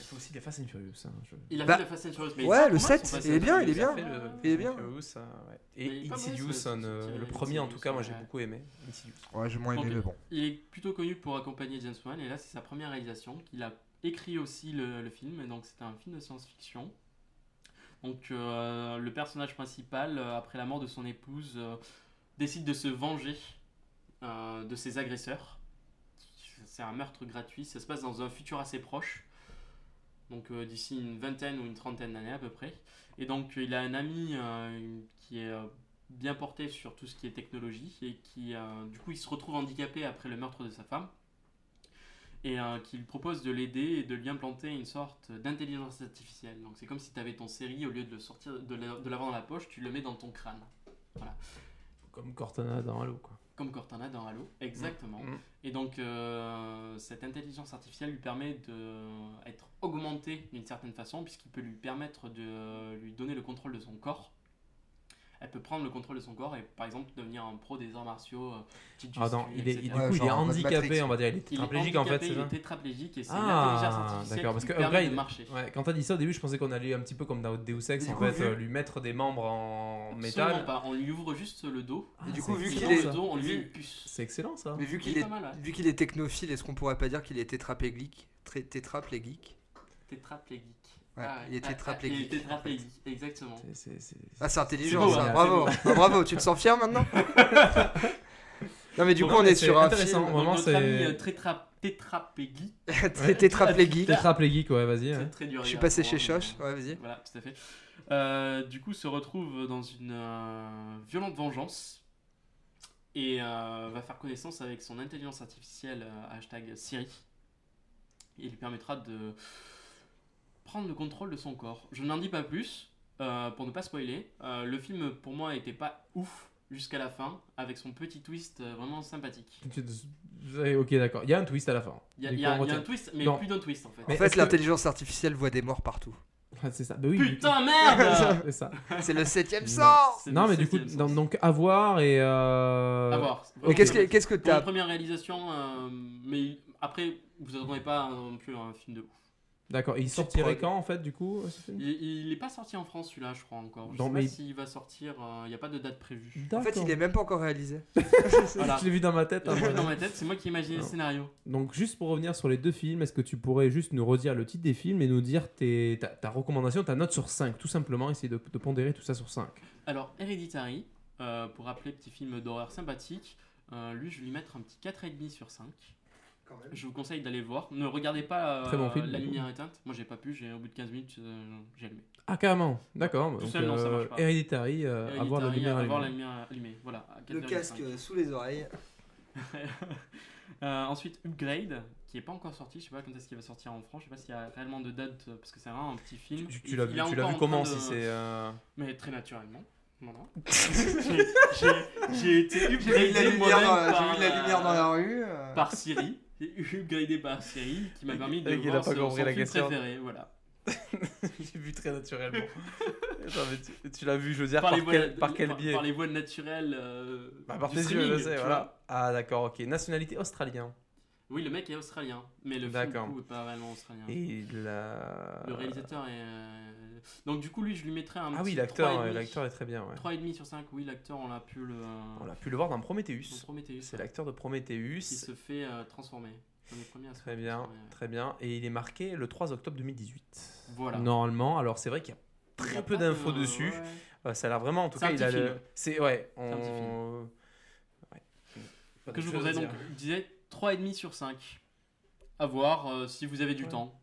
Il fait aussi des Fast and Furious. hein, je- Il a Bah, fait le Fast and Furious, mais ouais, le mal, 7, son Fast il est bien, il est bien. Il est bien. Furious, ouais. Il est Et Insidious, hein, euh, le premier en tout cas, moi j'ai beaucoup aimé. Insidious. Ouais, j'ai moins aimé, mais bon. Il est plutôt connu pour accompagner James Wan et là c'est sa première réalisation. Il a écrit aussi le, film donc c'est un film de science-fiction. Donc euh, le personnage principal, euh, après la mort de son épouse, euh, décide de se venger de ses agresseurs. C'est un meurtre gratuit, ça se passe dans un futur assez proche. Donc d'ici une vingtaine ou une trentaine d'années à peu près. Et donc il a un ami qui est bien porté sur tout ce qui est technologie et qui du coup il se retrouve handicapé après le meurtre de sa femme et euh, qui lui propose de l'aider et de lui implanter une sorte d'intelligence artificielle. Donc c'est comme si tu avais ton série, au lieu de le sortir de la- de l'avoir dans la poche, tu le mets dans ton crâne. Comme Cortana dans Halo, quoi. Comme Cortana dans Halo, exactement. Mm. Et donc euh, cette intelligence artificielle lui permet d'être augmenté d'une certaine façon puisqu'il peut lui permettre de lui donner le contrôle de son corps. Elle peut prendre le contrôle de son corps et par exemple devenir un pro des arts martiaux. euh, Ah, non, il est, du Ouais, coup, il est handicapé, on va dire. Il est tétraplégique en fait, il est tétraplégique et c'est Ah, l'intelligence artificielle d'accord, parce qui que lui permet upgrade- de marcher. Ouais, quand t'as dit ça au début, je pensais qu'on allait un petit peu comme dans Deus Ex, en coup, fait, vu- euh, lui mettre des membres en Absolument métal. pas, on lui ouvre juste le dos. Ah, Et du c'est coup, vu qu'il est- le ça. dos, on lui met vu- une puce. C'est excellent ça. Mais vu qu'il Il est technophile, est-ce qu'on pourrait pas dire qu'il est tétraplégique Tétraplégique? Tétraplégique. Ouais, Ah, il est ah, ah, tétraplégique. Il est tétraplégique, exactement. C'est- c'est- c'est- Ah, c'est intelligent beau, ça, hein. bravo. Ah, bravo, tu te sens fier maintenant Non, mais du Donc, coup, on est sur un film moment, notre c'est- ami euh, tétra- tétraplégique, très tétraplégique. Tétraplégique, ouais, vas-y. c'est ouais. très dur. à Je suis passé chez Choche, ouais, vas-y. Voilà, tout à fait. Euh, du coup, se retrouve dans une euh, violente vengeance et euh, va faire connaissance avec son intelligence artificielle euh, hashtag Siri. Et lui permettra de prendre le contrôle de son corps. Je n'en dis pas plus euh, pour ne pas spoiler. Euh, le film pour moi n'était pas ouf jusqu'à la fin avec son petit twist euh, vraiment sympathique. Ok, d'accord. Il y a un twist à la fin. Il y a, y y un twist, mais Non. plus d'un twist en fait. En fait, que- l'intelligence artificielle voit des morts partout. C'est ça. Bah oui. Putain, merde C'est ça. C'est le septième Non. sens Non, le mais du coup, donc, sens. donc à voir et. Euh... À voir. Mais qu'est-ce que que une t'as première réalisation, euh, mais après, vous attendez pas non plus un film de ouf. D'accord. Et il sortirait quand en fait, du coup film? Il, il est pas sorti en France celui-là, je crois encore. Je Non, sais mais- pas s'il va sortir, il n'y a pas de date prévue. En fait, il est même pas encore réalisé. Voilà. Je l'ai vu dans ma tête. hein, dans ma tête, c'est moi qui ai imaginé le scénario. Donc, juste pour revenir sur les deux films, est-ce que tu pourrais juste nous redire le titre des films et nous dire tes, ta, ta recommandation, ta note sur 5, tout simplement, essayer de, de pondérer tout ça sur 5. Alors, Hereditary, euh, pour rappeler petit film d'horreur sympathique, euh, lui je vais lui mettre un petit 4,5 sur 5. Je vous conseille d'aller le voir. Ne regardez pas euh, Très bon film, La lumière éteinte. Moi j'ai pas pu, j'ai au bout de 15 minutes, euh, j'ai allumé. Ah, carrément, d'accord. Tout Donc, seul, non, ça euh, marche pas. Hereditary, euh, avoir la lumière avoir la allumée. lumière allumée. Voilà. à Le 4,5. casque sous les oreilles. Euh, ensuite, Upgrade, qui est pas encore sorti. Je sais pas quand est-ce qu'il va sortir en France. Je sais pas s'il y a réellement de date parce que c'est vraiment un petit film. Tu, l'as vu, tu vu en comment si c'est. euh, Mais très naturellement. Voilà. J'ai- été J'ai vu de la upgradé lumière moi-même par, la lumière dans la rue. euh. par Siri. Upgradé par Siri qui m'a permis de Et qu'il a voir pas son, compris son la film question. préféré. Voilà. J'ai vu très naturellement. Attends, mais tu, tu l'as vu, je veux dire, Par, par, les voies, quel, par quel par- biais par les voies naturelles. euh, Bah, Par du tes yeux, je sais, voilà. Ah, d'accord, ok. Nationalité australien. Oui, le mec est australien, mais le film du coup, est pas réellement australien. Et la. Le réalisateur est. euh, Donc du coup, lui, je lui mettrais un Ah oui, l'acteur, 3,5. euh, l'acteur est très bien. Ouais. 3,5 sur 5, oui, l'acteur, on l'a pu le. On a pu le voir dans Prometheus. C'est ouais, l'acteur de Qui Prometheus. se fait euh, transformer. Très bien, transformer, ouais. très bien. Et il est marqué le 3 octobre 2018. Voilà. Normalement, alors c'est vrai qu'il y a y Très peu de- d'infos dessus. Euh, ça a l'air vraiment, en tout C'est cas, un il a le. film. C'est ouais. un petit On... Que je vous à donc, disais 3,5 sur 5. À voir euh, si vous avez du Ouais. temps.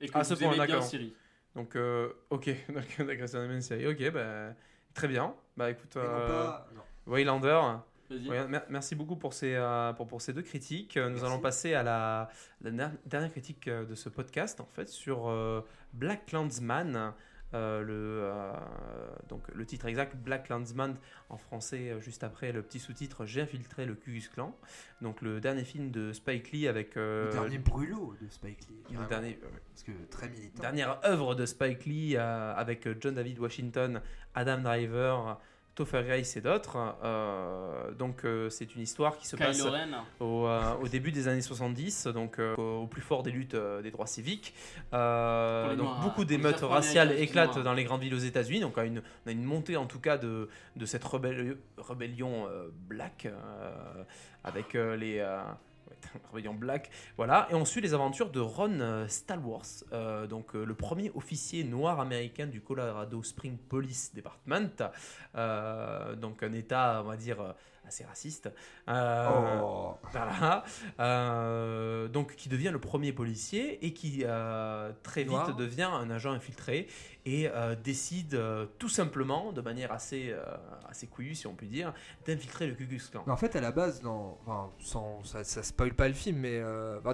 Et que Ah, vous aimez bien d'accord. Siri. Donc, euh, ok, donc l'agression de une série. Ok, bah, très bien. Bah écoute, euh, pas-. Waylander. Ouais, merci beaucoup pour ces, pour, pour ces deux critiques. Nous Merci. allons passer à la, la dernière critique de ce podcast, en fait, sur euh, Black Landsman. Euh, le, euh, donc, le titre exact, Black Landsman, en français, euh, juste après le petit sous-titre J'ai infiltré le Ku Klux Klan. Donc, le dernier film de Spike Lee avec. Le dernier brûlot de Spike Lee. le dernier- Parce que très militant. dernière œuvre de Spike Lee avec John David Washington, Adam Driver, Topher et d'autres. Euh, donc euh, c'est une histoire qui se passe Kylo Ren. au, euh, au début des années 70, donc au, plus fort des luttes des droits civiques. Donc Noirs, beaucoup les d'émeutes raciales éclatent dans les grandes villes aux États-Unis. Donc on a une, on a une montée en tout cas de, de cette rébellion black avec les rébellion black. Voilà. Et on suit les aventures de Ron euh, Stallworth, euh, donc euh, le premier officier noir américain du Colorado Spring Police Department. Donc un État, on va dire, assez raciste. Euh, Oh. voilà. Euh, donc, qui devient le premier policier et qui euh, très vite devient un agent infiltré et euh, décide euh, tout simplement, de manière assez, euh, assez couillue, si on peut dire, d'infiltrer le Ku Klux Klan. En fait, à la base, dans... enfin, sans... ça, ça spoil pas le film, mais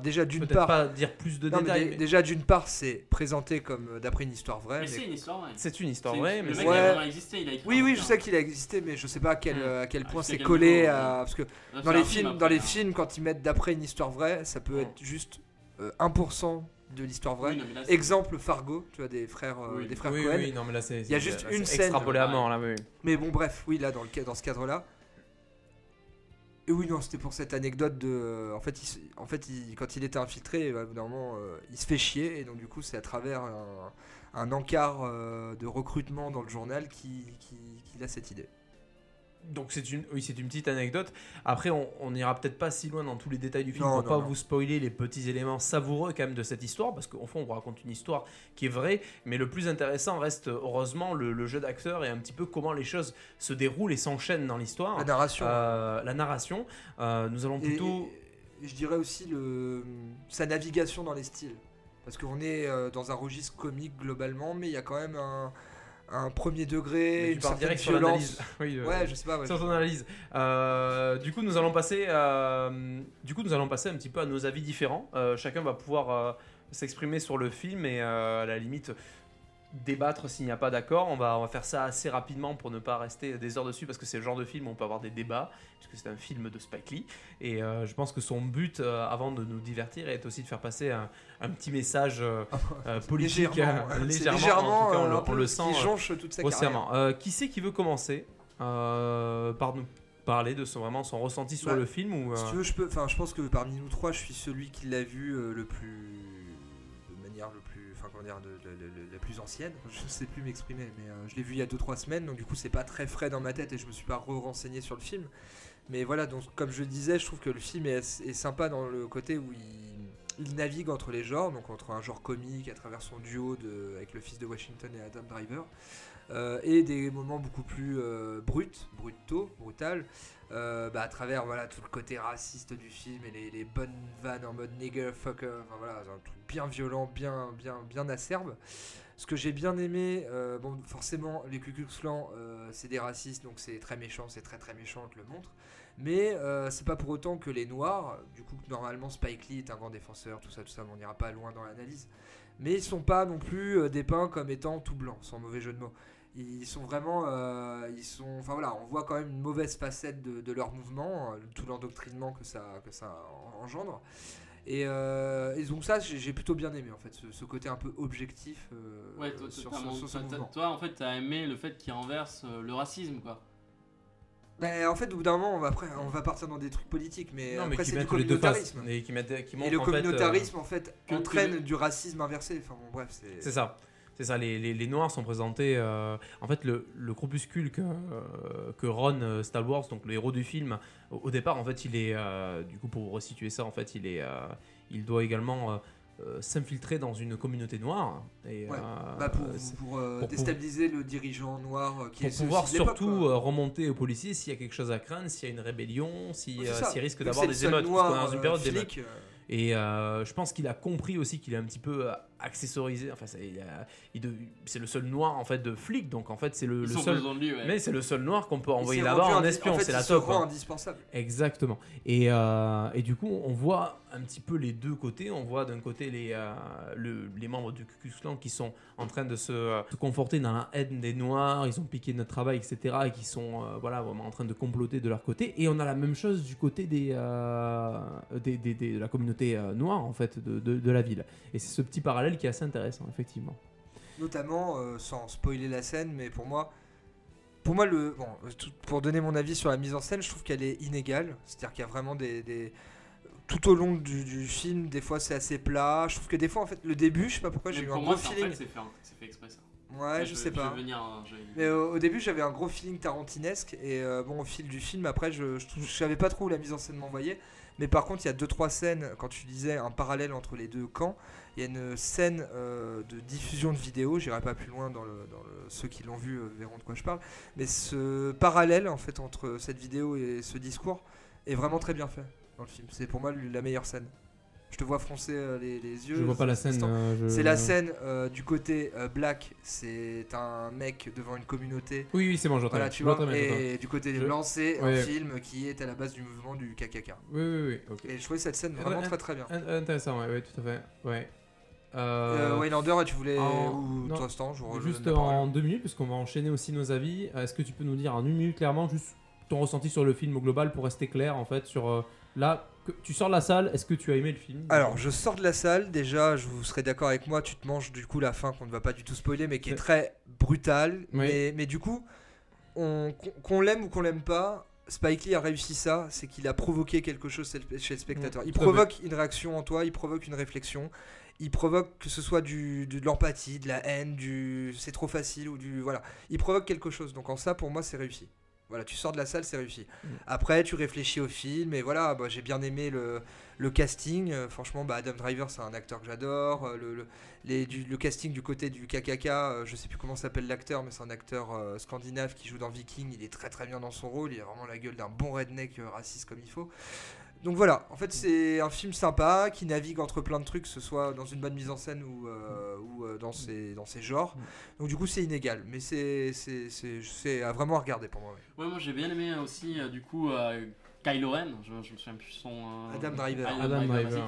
déjà d'une part, pas dire plus de Non, détails. mais déjà d'une part, c'est présenté comme d'après une histoire vraie. Mais mais- c'est une histoire, ouais. C'est une histoire vraie, le mais mec c'est- Ouais. a vraiment existé, il a écrit Oui, oui, je sais qu'il a existé, mais je sais pas à quel, à quel Ah, point c'est collé à... ouais. Parce que dans les films, film dans les hein. films, quand ils mettent d'après une histoire vraie, ça peut Ouais. être juste euh, 1% de l'histoire vraie. Oui, non, mais là, c'est- Exemple Fargo, tu vois, des frères, euh, Oui. des frères oui, Cohen. oui, non, mais là, c'est. Il y a juste une scène. Extrapolé à mort, là, oui. Mais bon, bref, oui, là, dans, le, dans ce cadre-là. Et oui, non, c'était pour cette anecdote de. euh, En fait, il, se- en fait il- quand il était infiltré, bah, au bout d'un moment, euh, il se fait chier. Et donc, du coup, c'est à travers un, un encart euh, de recrutement dans le journal qu'il qui, qu'il a cette idée. Donc c'est une, oui, c'est une petite anecdote. Après, on n'ira peut-être pas si loin dans tous les détails du film Non, pour non, pas non. vous spoiler les petits éléments savoureux quand même de cette histoire, parce qu'au fond, on vous raconte une histoire qui est vraie, mais le plus intéressant reste heureusement le, le jeu d'acteur et un petit peu comment les choses se déroulent et s'enchaînent dans l'histoire. La narration. Euh, la narration. Euh, nous allons plutôt. et je dirais aussi le, sa navigation dans les styles. Parce qu'on est euh, dans un registre comique globalement, mais il y a quand même un, un premier degré, une certaine direct sur violence. Oui, euh, Ouais, je sais pas. ouais, sur ton analyse. Euh, du coup, nous allons passer, euh, du coup, nous allons passer un petit peu à nos avis différents. Chacun va pouvoir s'exprimer sur le film et à la limite débattre s'il n'y a pas d'accord. On va, on va faire ça assez rapidement pour ne pas rester des heures dessus parce que c'est le genre de film où on peut avoir des débats puisque c'est un film de Spike Lee et euh, je pense que son but euh, avant de nous divertir est aussi de faire passer un, un petit message euh, politique légèrement, ouais. C'est légèrement, en tout cas on, le- on le sent qui jonche toute sa carrière. qui c'est qui veut commencer par nous parler de son, vraiment son ressenti sur Bah, le film ou, Si tu veux, je peux. Je pense que parmi nous trois, je suis celui qui l'a vu le plus, de, la plus ancienne. Je ne sais plus m'exprimer, mais euh, je l'ai vu il y a 2-3 semaines, donc du coup, c'est pas très frais dans ma tête et je me suis pas re-renseigné sur le film. Mais voilà, donc comme je disais, je trouve que le film est, est sympa dans le côté où il, il navigue entre les genres, donc entre un genre comique à travers son duo de, avec le fils de Washington et Adam Driver. Euh, et des moments beaucoup plus euh, bruts, brutaux, brutal, euh, bah, à travers voilà, tout le côté raciste du film et les, bonnes vannes en mode nigger, fucker, enfin, voilà, un truc bien violent, bien, bien, bien acerbe. Ce que j'ai bien aimé, bon, forcément, les Ku Klux c'est des racistes, donc c'est très méchant, c'est très très méchant, on te le montre. Mais c'est pas pour autant que les Noirs, du coup, normalement Spike Lee est un grand défenseur, tout ça, tout ça, on n'ira pas loin dans l'analyse. Mais ils sont pas non plus dépeints comme étant tout blancs, sans mauvais jeu de mots. Ils sont vraiment, euh, ils sont, enfin voilà, on voit quand même une mauvaise facette de, de leur mouvement, euh, tout l'endoctrinement que ça, que ça en- engendre. Et, euh, et donc ça, j'ai plutôt bien aimé en fait, ce, ce côté un peu objectif euh, Ouais, toi, sur, ce- sur ce mouvement. toi, en fait, t'as aimé le fait qu'il renverse euh, le racisme, quoi. Mais en fait, au bout d'un moment, on va, après, on va partir dans des trucs politiques, mais non, mais après c'est du communautarisme. et qui mettent, qui Et montrent le en fait, euh, communautarisme, en fait, que- entraîne que- du racisme inversé. Enfin bon, bref, c'est. C'est ça. C'est ça, les, les- les Noirs sont présentés. euh, en fait, le, le groupuscule que, euh, que Ron euh, Star Wars, donc le héros du film, au, au départ, en fait, il est. euh, du coup, pour resituer ça, en fait, il, est, il doit également s'infiltrer dans une communauté noire. Et, Ouais. euh, Bah, pour, pour, euh, pour déstabiliser le dirigeant noir qui pour est pouvoir surtout quoi. remonter aux policiers s'il y a quelque chose à craindre, s'il y a une rébellion, si, s'il risque d'avoir des émeutes. noir, parce dans une période euh, Et je pense qu'il a compris aussi qu'il est un petit peu accessorisé. Enfin, c'est, il a- il de- c'est le seul noir en fait de flic, donc en fait c'est le, seul. lui, ouais. Mais c'est le seul noir qu'on peut envoyer là-bas en espion, en fait, c'est il la se top. rend hein. indispensable. Exactement. Et, euh, et du coup, on voit un petit peu les deux côtés. On voit d'un côté les, euh, le- les membres du Ku Klux Klan qui sont en train de se, euh, se conforter dans la haine des Noirs. Ils ont piqué notre travail, etc. Et qui sont euh, voilà, vraiment en train de comploter de leur côté. Et on a la même chose du côté des, euh, des, des- des- de la communauté euh, noire, en fait, de, de- de la ville. Et c'est ce petit parallèle qui est assez intéressant, effectivement. Notamment, euh, sans spoiler la scène, mais pour moi, pour moi le, bon, tout- pour donner mon avis sur la mise en scène, je trouve qu'elle est inégale. C'est-à-dire qu'il y a vraiment des, des- tout au long du, du film, des fois c'est assez plat. Je trouve que des fois, en fait, le début, je sais pas pourquoi, j'ai eu un moi, gros en feeling. fait, c'est fait, exprès ça. Ouais, je, sais pas. Je vais venir, hein, je Mais au, au début, j'avais un gros feeling tarantinesque et euh, bon, au fil du film, après, je, je, je savais pas trop où la mise en scène m'envoyait. Mais par contre, il y a deux trois scènes quand tu disais un parallèle entre les deux camps. Il y a une scène euh, de diffusion de vidéos. J'irai pas plus loin dans le, dans le- ceux qui l'ont vu euh, verront de quoi je parle. Mais ce parallèle en fait entre cette vidéo et ce discours est vraiment très bien fait dans le film. C'est pour moi la meilleure scène. Je te vois froncer euh, les, les yeux. Je vois pas la scène. euh, je- C'est la scène du côté black, c'est un mec devant une communauté. Oui, oui, c'est bon, j'entends. Voilà, tu vois. Et du côté Je- blancs, c'est un Ouais. film qui est à la base du mouvement du KKK. Oui, oui, oui, ok. Et je trouvais cette scène vraiment Ouais, très très bien. In- Intéressant, ouais, ouais, tout à fait. Ouais. Euh, Euh, Waylander, tu voulais. en- Ou non, Stan, je Juste en deux minutes, parce qu'on va enchaîner aussi nos avis. Euh, Est-ce que tu peux nous dire en une minute clairement juste ton ressenti sur le film au global pour rester clair en fait sur euh, là que tu sors de la salle, est-ce que tu as aimé le film? Alors, je sors de la salle, déjà, je vous serais d'accord avec moi, tu te manges du coup la fin qu'on ne va pas du tout spoiler, mais qui est très brutale. Oui. Mais, mais du coup, on- qu'on l'aime ou qu'on l'aime pas, Spike Lee a réussi ça, c'est qu'il a provoqué quelque chose chez le- spectateur. Mm, Il provoque une réaction en toi, il provoque une réflexion, il provoque que ce soit du, de l'empathie, de la haine, du c'est trop facile ou du voilà. Il provoque quelque chose. Donc en ça, pour moi, c'est réussi. Voilà, tu sors de la salle, c'est réussi. Mm. Après, tu réfléchis au film et voilà, bah, j'ai bien aimé le, le casting. Euh, franchement, bah, Adam Driver, c'est un acteur que j'adore. Euh, le, le- les- du- le casting du côté du KKK, euh, je sais plus comment s'appelle l'acteur, mais c'est un acteur euh, scandinave qui joue dans Viking. Il est très très bien dans son rôle. Il a vraiment la gueule d'un bon redneck raciste comme il faut. Donc voilà, en fait, c'est un film sympa qui navigue entre plein de trucs, que ce soit dans une bonne mise en scène ou, euh, ou euh, dans, ses, dans ses genres. Donc du coup, c'est inégal, mais c'est c'est- c'est- c'est à vraiment à regarder pour moi. ouais. Ouais, moi j'ai bien aimé aussi, euh, du coup, euh, Kylo Ren. Je, je me souviens plus son. euh, Adam Driver. Adam Driver. merci.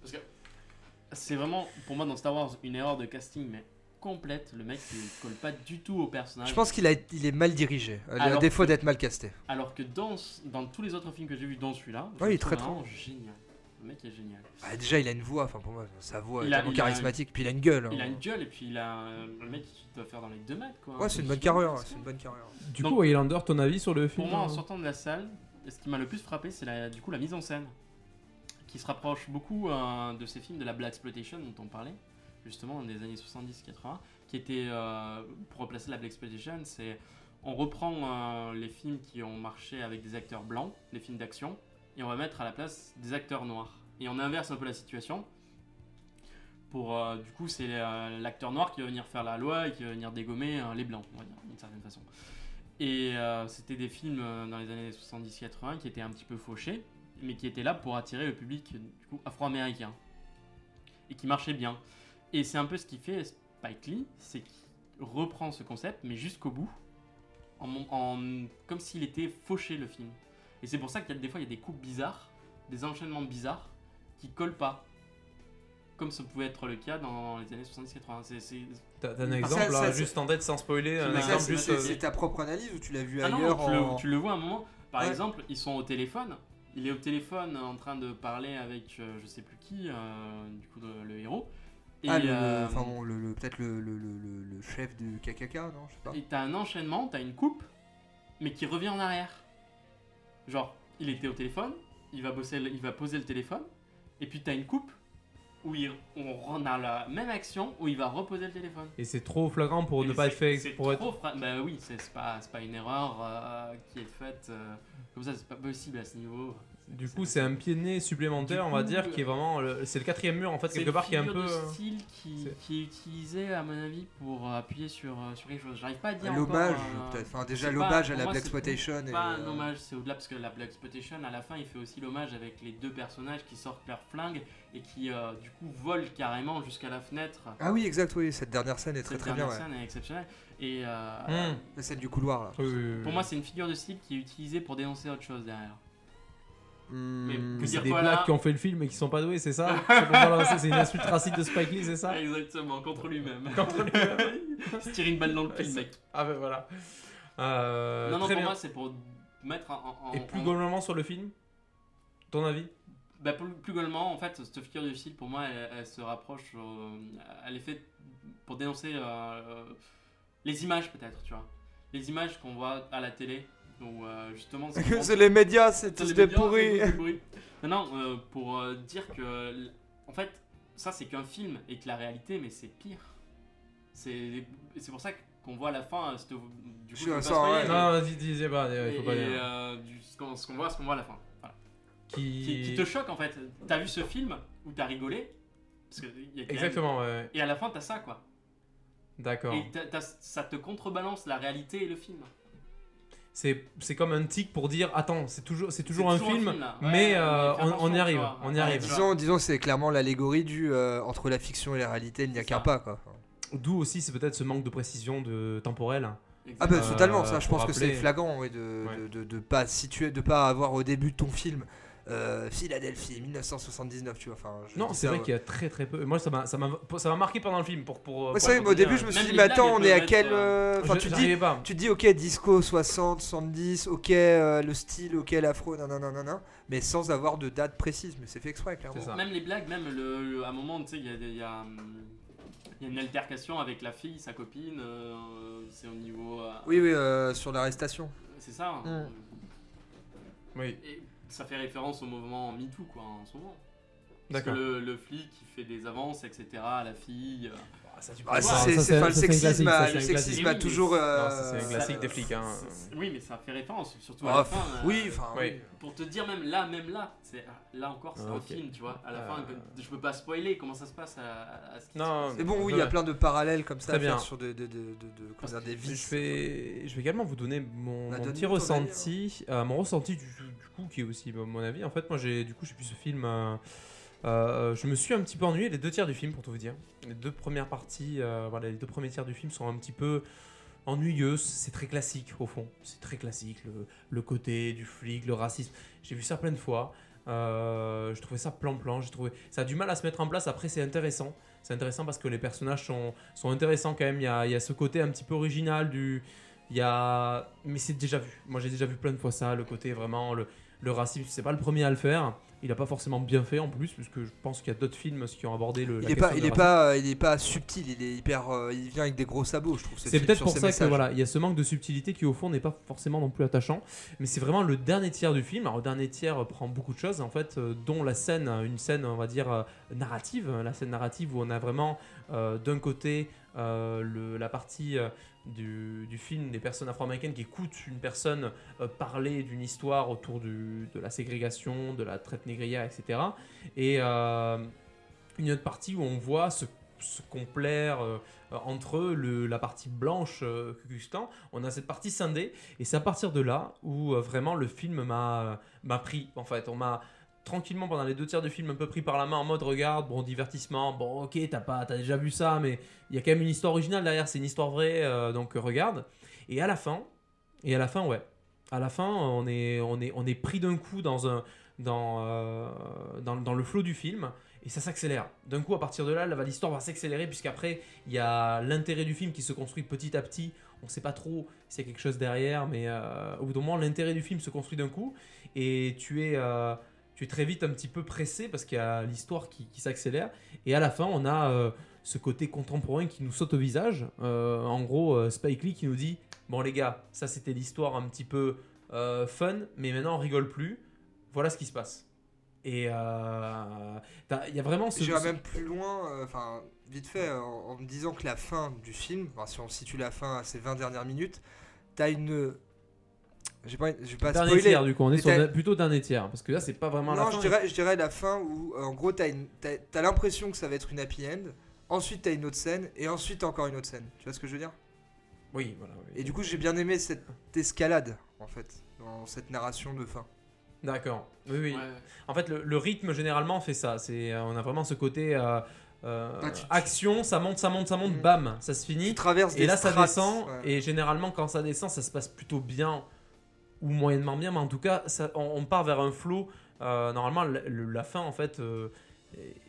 Parce que c'est vraiment, pour moi, dans Star Wars, une erreur de casting, mais complète. Le mec, il colle pas du tout au personnage. Je pense qu'il a, il est mal dirigé, à défaut d'être mal casté. Alors que dans, dans tous les autres films que j'ai vus, dans celui-là, Ouais, il est très, vraiment génial. Le mec est génial. Ah, déjà, il a une voix, enfin pour moi, sa voix Il est a- tellement il a- charismatique, puis il a une gueule. Il a hein. une gueule et puis il a euh, le mec qui doit faire dans les 2 mètres quoi. Ouais, c'est une bonne Il- carrière, c'est une bonne carrière. Du Donc- coup, Highlander, ton avis sur le Pour film moi, en hein sortant de la salle, ce qui m'a le plus frappé, c'est la, du coup la mise en scène, qui se rapproche beaucoup euh, de ces films de la Black Exploitation dont on parlait, justement des années 70-80, qui était, euh, pour replacer la Black Exploitation, c'est on reprend euh, les films qui ont marché avec des acteurs blancs, les films d'action, et on va mettre à la place des acteurs noirs. Et on inverse un peu la situation. Pour, euh, du coup, c'est l'acteur noir qui va venir faire la loi et qui va venir dégommer les blancs, on va dire, d'une certaine façon. Et c'était des films dans les années 70-80 qui étaient un petit peu fauchés, mais qui étaient là pour attirer le public afro-américain. Et qui marchaient bien. Et c'est un peu ce qu'il fait Spike Lee, c'est qu'il reprend ce concept, mais jusqu'au bout, en, mon- en- comme s'il était fauché le film. Et c'est pour ça qu'il y a des fois il y a des coupes bizarres, des enchaînements bizarres, qui collent pas. Comme ce pouvait être le cas dans les années 70-80. C'est- c'est- T'as un exemple ça- là, ça- juste en tête sans spoiler, ça, c'est- euh, c'est ta propre analyse ou tu l'as vu Ah non, ailleurs tu, le, tu le vois un moment. Par Ouais. exemple, ils sont au téléphone. Il est au téléphone en train de parler avec euh, je sais plus qui, euh, du coup de- le héros. Et Ah, le, le- euh, enfin, bon, le- le- peut-être le, le, le- le- le chef du KKK, non Je sais pas. et t'as un enchaînement, t'as une coupe, mais qui revient en arrière. Genre, il était au téléphone, il va, bosser, le- il va poser le téléphone, et puis t'as une coupe où il, on a la même action où il va reposer le téléphone. Et c'est trop flagrant pour Et ne pas être fait. C'est Pour être... trop fra- Bah oui, c'est pas, c'est pas une erreur euh, qui est faite euh, comme ça, c'est pas possible à ce niveau. Du coup, c'est un pied de nez supplémentaire, on va dire, qui est vraiment. le- C'est le quatrième mur en fait, C'est quelque part, qui est un figure peu. de euh, style qui, c'est- qui est utilisé à mon avis pour appuyer sur, euh, sur quelque chose. J'arrive pas à dire L'hommage, euh, peut-être. Enfin, déjà c'est l'hommage à la Black c'est Exploitation. et, Pas un euh, hommage, c'est au-delà parce que la Black Exploitation, à la fin, il fait aussi l'hommage avec les deux personnages qui sortent leurs flingues et qui euh, du coup volent carrément jusqu'à la fenêtre. Ah oui, exact, oui, cette dernière scène est très Cette très bien. dernière ouais. scène est exceptionnelle. Et euh, hmm. La scène du couloir là. Oui, oui, oui, pour moi, c'est une figure de style qui est utilisée pour dénoncer autre chose derrière. Que c'est des blagues qui ont fait le film et qui sont pas doués, c'est ça C'est une insulte raciste de Spike Lee, c'est ça Exactement, contre lui-même. Contre lui-même. se tire une balle dans le pied, mec. Ah ben voilà. Euh, non, non, pour bien. moi, c'est pour mettre en. en- Et plus en- globalement sur le film Ton avis Bah, plus, plus globalement, en fait, cette figure de style, pour moi, elle, elle se rapproche. euh, elle est faite pour dénoncer euh, euh, les images, peut-être, tu vois. Les images qu'on voit à la télé, où euh, justement. ça c'est les médias, c'est ça, tous les des médias, pourris. Non, non, euh, pour euh, dire que. En fait, ça, c'est qu'un film, et que la réalité, mais c'est pire. C'est c'est pour ça qu'on voit à la fin. euh, du Je coup, suis je d'accord, spoiler, ouais. Non, vas-y, disais pas, il faut pas dire. du- ce qu'on voit, ce qu'on voit à la fin. Voilà. Qui... Qui, qui te choque en fait. T'as vu ce film où t'as rigolé? Parce que y a quand même- Exactement, ouais. Et à la fin t'as ça quoi. D'accord. Et ça te contrebalance la réalité et le film. C'est c'est comme un tic pour dire attends, c'est toujours, c'est toujours un toujours un film, film, là. Ouais, mais mais euh, fais on, y arrive. vois. On y arrive. Disons, disons c'est clairement l'allégorie du euh, entre la fiction et la réalité, il n'y a qu'un pas quoi. D'où aussi c'est peut-être ce manque de précision de temporelle. Ah bah Euh, totalement, ça je pour pense que c'est flagrant ouais, de, Ouais. de, de, de pas situer, de pas avoir au début de ton film euh, Philadelphie 1979, tu vois. Enfin, je Non, c'est vrai ouais. qu'il y a très très peu. Moi, ça m'a ça m'a ça m'a marqué pendant le film pour pour. Ouais, pour c'est vrai, mais au début, je me suis dit, mais attends, on est à quel. euh, Enfin, tu, dis, tu dis, ok, disco 60, 70, ok, euh, le style, ok, l'afro, nanana, nanana, mais sans avoir de date précise. Mais c'est fait exprès, clairement. C'est ça. Même les blagues, même le, le- à un moment, tu sais, il y a, y, a, hum, il y a une altercation avec la fille, sa copine. euh, c'est au niveau. euh, Oui, oui, euh, sur l'arrestation. C'est ça. Mm. hein. Oui, Et ça fait référence au mouvement MeToo, quoi, en ce moment. Parce que le, le flic qui fait des avances, etc. à la fille. Euh, Ah, ça, Ah, c'est c'est- enfin, le sexisme, ça, le sexisme a Oui, toujours. mais- euh, c'est un classique des flics, hein. Oui, mais ça fait référence, surtout à la pff, fin. euh, oui, enfin. Pour te dire, même là, même là, c'est là encore, c'est Ah, un film, tu vois. À la Euh. fin, je peux pas spoiler comment ça se passe à, ce qui Non. Mais bon, oui, il y a plein de parallèles comme ça Très à faire bien. sur des Je vais, je vais également vous donner mon, Bah, petit ressenti, euh, mon ressenti du, du coup qui est aussi mon avis. En fait, moi j'ai du coup j'ai vu ce film. Euh, je me suis un petit peu ennuyé les deux tiers du film pour tout vous dire. Les deux premières parties, euh, les deux premiers tiers du film sont un petit peu ennuyeuses. C'est très classique au fond. C'est très classique le, côté du flic, le racisme. J'ai vu ça plein de fois. Euh, je trouvais ça plan-plan. Trouvé ça a du mal à se mettre en place. Après c'est intéressant. C'est intéressant parce que les personnages sont, sont intéressants quand même. Il y, a, y a ce côté un petit peu original du. Il y a. Mais c'est déjà vu. Moi j'ai déjà vu plein de fois ça. Le côté vraiment. Le, le racisme, c'est pas le premier à le faire. Il a pas forcément bien fait en plus, puisque je pense qu'il y a d'autres films qui ont abordé le. Il est question pas, du il est racisme. pas, il est pas subtil. Il est hyper, euh, il vient avec des gros sabots, je trouve. ce C'est peut-être pour ça que voilà, il y a ce manque de subtilité qui au fond n'est pas forcément non plus attachant. Mais c'est vraiment le dernier tiers du film. Alors le dernier tiers euh, prend beaucoup de choses en fait, euh, dont la scène, une scène on va dire euh, narrative, la scène narrative où on a vraiment d'un côté le- la partie du, film des personnes afro-américaines qui écoutent une personne euh, parler d'une histoire autour de la ségrégation, de la traite négrière, etc. Et euh, une autre partie où on voit se, complaire euh, entre le, la partie blanche Klan. On a cette partie scindée et c'est à partir de là où vraiment le film m'a m'a pris. En fait, on m'a tranquillement pendant les deux tiers du film un peu pris par la main en mode regarde, bon divertissement, bon ok t'as pas t'as déjà vu ça mais il y a quand même une histoire originale derrière, c'est une histoire vraie euh, donc euh, regarde. Et à la fin, et à la fin ouais, à la fin on est on est on est pris d'un coup dans un dans, euh, dans, le flot du film et ça s'accélère. D'un coup, à partir de là, l'histoire va s'accélérer puisqu'après, il y a l'intérêt du film qui se construit petit à petit. On ne sait pas trop s'il y a quelque chose derrière, mais au bout d'un moment, l'intérêt du film se construit d'un coup et tu es, tu es très vite un petit peu pressé parce qu'il y a l'histoire qui, qui s'accélère. Et à la fin, on a euh, ce côté contemporain qui nous saute au visage. Euh, en gros, euh, Spike Lee qui nous dit Bon, les gars, ça c'était l'histoire un petit peu fun, mais maintenant on rigole plus. Voilà ce qui se passe. Et il y a vraiment ce. J'irais même plus loin, enfin, vite fait, en, en me disant que la fin du film, enfin, si on situe la fin à ces 20 dernières minutes, t'as une. J'ai pas, je vais pas dernier spoiler. tiers, du coup, on est sur t'as- da- plutôt dernier tiers. Parce que là, c'est pas vraiment la Non, fin. je dirais, je dirais la fin où, euh, en gros, t'as une- t'as t'as l'impression que ça va être une happy end. Ensuite, t'as une autre scène, et ensuite encore une autre scène. Tu vois ce que je veux dire? Oui, voilà. oui. Et du coup, j'ai bien aimé cette escalade, en fait, dans cette narration de fin. D'accord. Oui, oui. Ouais. En fait, le, le rythme généralement fait ça. C'est, euh, on a vraiment ce côté euh, euh, Ah, tu- tu- action, ça monte, ça monte, ça monte, Mm. bam, ça se Tu finit. traverses Et des là, ça strates, descend. ouais. Et généralement, quand ça descend, ça se passe plutôt bien ou moyennement bien. Mais en tout cas, on, part vers un flow. Euh, normalement, la, fin, en fait, euh,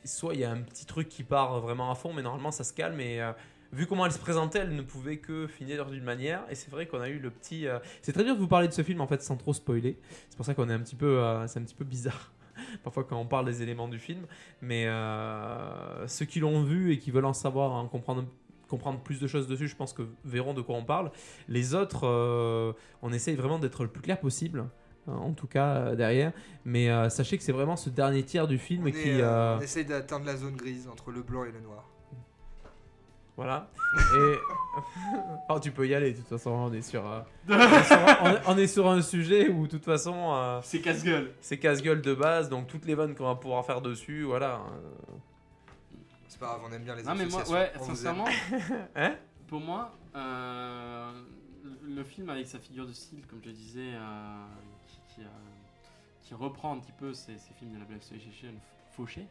soit il y a un petit truc qui part vraiment à fond, mais normalement, ça se calme. Et euh, vu comment elle se présentait, elle ne pouvait que finir d'une manière. Et c'est vrai qu'on a eu le petit. C'est très dur de vous parler de ce film, en fait, sans trop spoiler. C'est pour ça qu'on est un petit peu. c'est un petit peu bizarre. Parfois quand on parle des éléments du film, mais ceux qui l'ont vu et qui veulent en savoir, en comprendre comprendre plus de choses dessus, je pense que verront de quoi on parle. Les autres, euh, on essaye vraiment d'être le plus clair possible, hein, en tout cas euh, derrière. Mais euh, sachez que c'est vraiment ce dernier tiers du film On, est, qui, euh, euh, on essaye d'atteindre la zone grise entre le blanc et le noir. voilà. Et oh, tu peux y aller. De toute façon, on est sur, euh, on, est sur un, on est sur un sujet où, de toute façon, euh, C'est casse-gueule. c'est casse-gueule de base, donc toutes les vannes qu'on va pouvoir faire dessus, voilà. euh, C'est pas grave, on aime bien les Non, mais moi, ouais, on sincèrement, Hein pour moi, euh, le- film avec sa figure de style, comme je disais, euh, qui, qui, euh, qui reprend un petit peu ces, ces films de la Black Exploitation fauchés,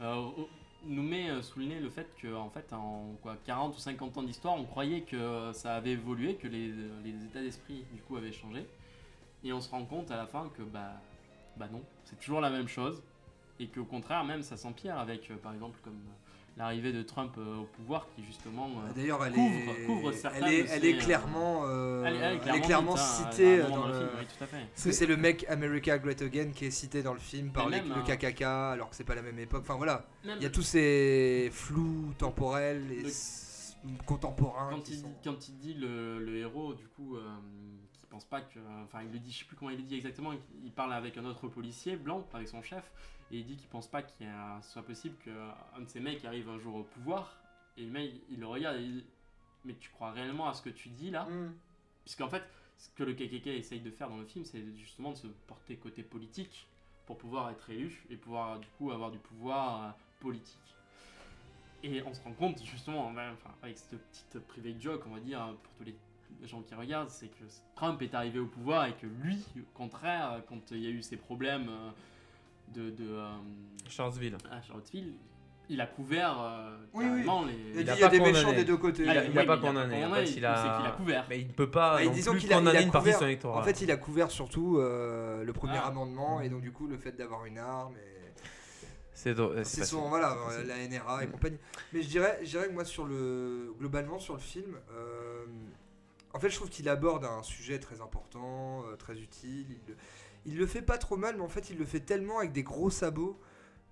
euh, au- nous met sous le nez le fait que, en fait, en quoi, 40 ou 50 ans d'histoire, on croyait que ça avait évolué, que les, les états d'esprit, du coup, avaient changé. Et on se rend compte à la fin que, bah, bah non, c'est toujours la même chose. Et qu'au contraire, même ça s'empire avec, euh, par exemple, comme euh, l'arrivée de Trump euh, au pouvoir qui justement. D'ailleurs, elle, couvre- est, couvre certains elle, est, elle est clairement, euh, elle est- elle clairement hein, citée dans le. film, oui, tout à fait. Parce que c'est le mec America Great Again qui est cité dans le film par les- même, le hein. KKK alors que c'est pas la même époque. Enfin voilà, il y a tous ces flous temporels et contemporains. quand il, sont- quand il dit le, le héros, du coup, euh, qui pense pas que. Enfin, il le dit, je sais plus comment il le dit exactement, il parle avec un autre policier blanc, avec son chef, et il dit qu'il pense pas qu'il soit possible qu'un de ces mecs arrive un jour au pouvoir, et le mec, il le regarde et il dit Mais tu crois réellement à ce que tu dis là Mm. Puisqu'en fait, ce que le KKK essaye de faire dans le film, c'est justement de se porter côté politique pour pouvoir être élu et pouvoir du coup avoir du pouvoir euh, politique. Et on se rend compte justement, enfin, avec cette petite private joke, on va dire, pour tous les gens qui regardent, c'est que Trump est arrivé au pouvoir et que lui, au contraire, quand il y a eu ces problèmes euh, de, de euh, Charlottesville. à Charlottesville, il a couvert euh, Oui, carrément Il, les. a Il dit, a il y a pas des condamné. méchants des deux côtés. Il a- Ah, il oui, a pas condamné, en fait, il a- c'est qu'il a couvert. Mais il ne peut pas Bah, non disons plus qu'il a- il a condamner une partie de couvert- son électorat. En fait, il a couvert surtout euh, le premier Ah. amendement et donc du coup le fait d'avoir une arme. Et... c'est drôle, c'est son voilà C'est la NRA et Mm. compagnie. Mais je dirais, je dirais que moi sur le globalement sur le film, euh, en fait je trouve qu'il aborde un sujet très important, euh, très utile. Il, il le fait pas trop mal, mais en fait il le fait tellement avec des gros sabots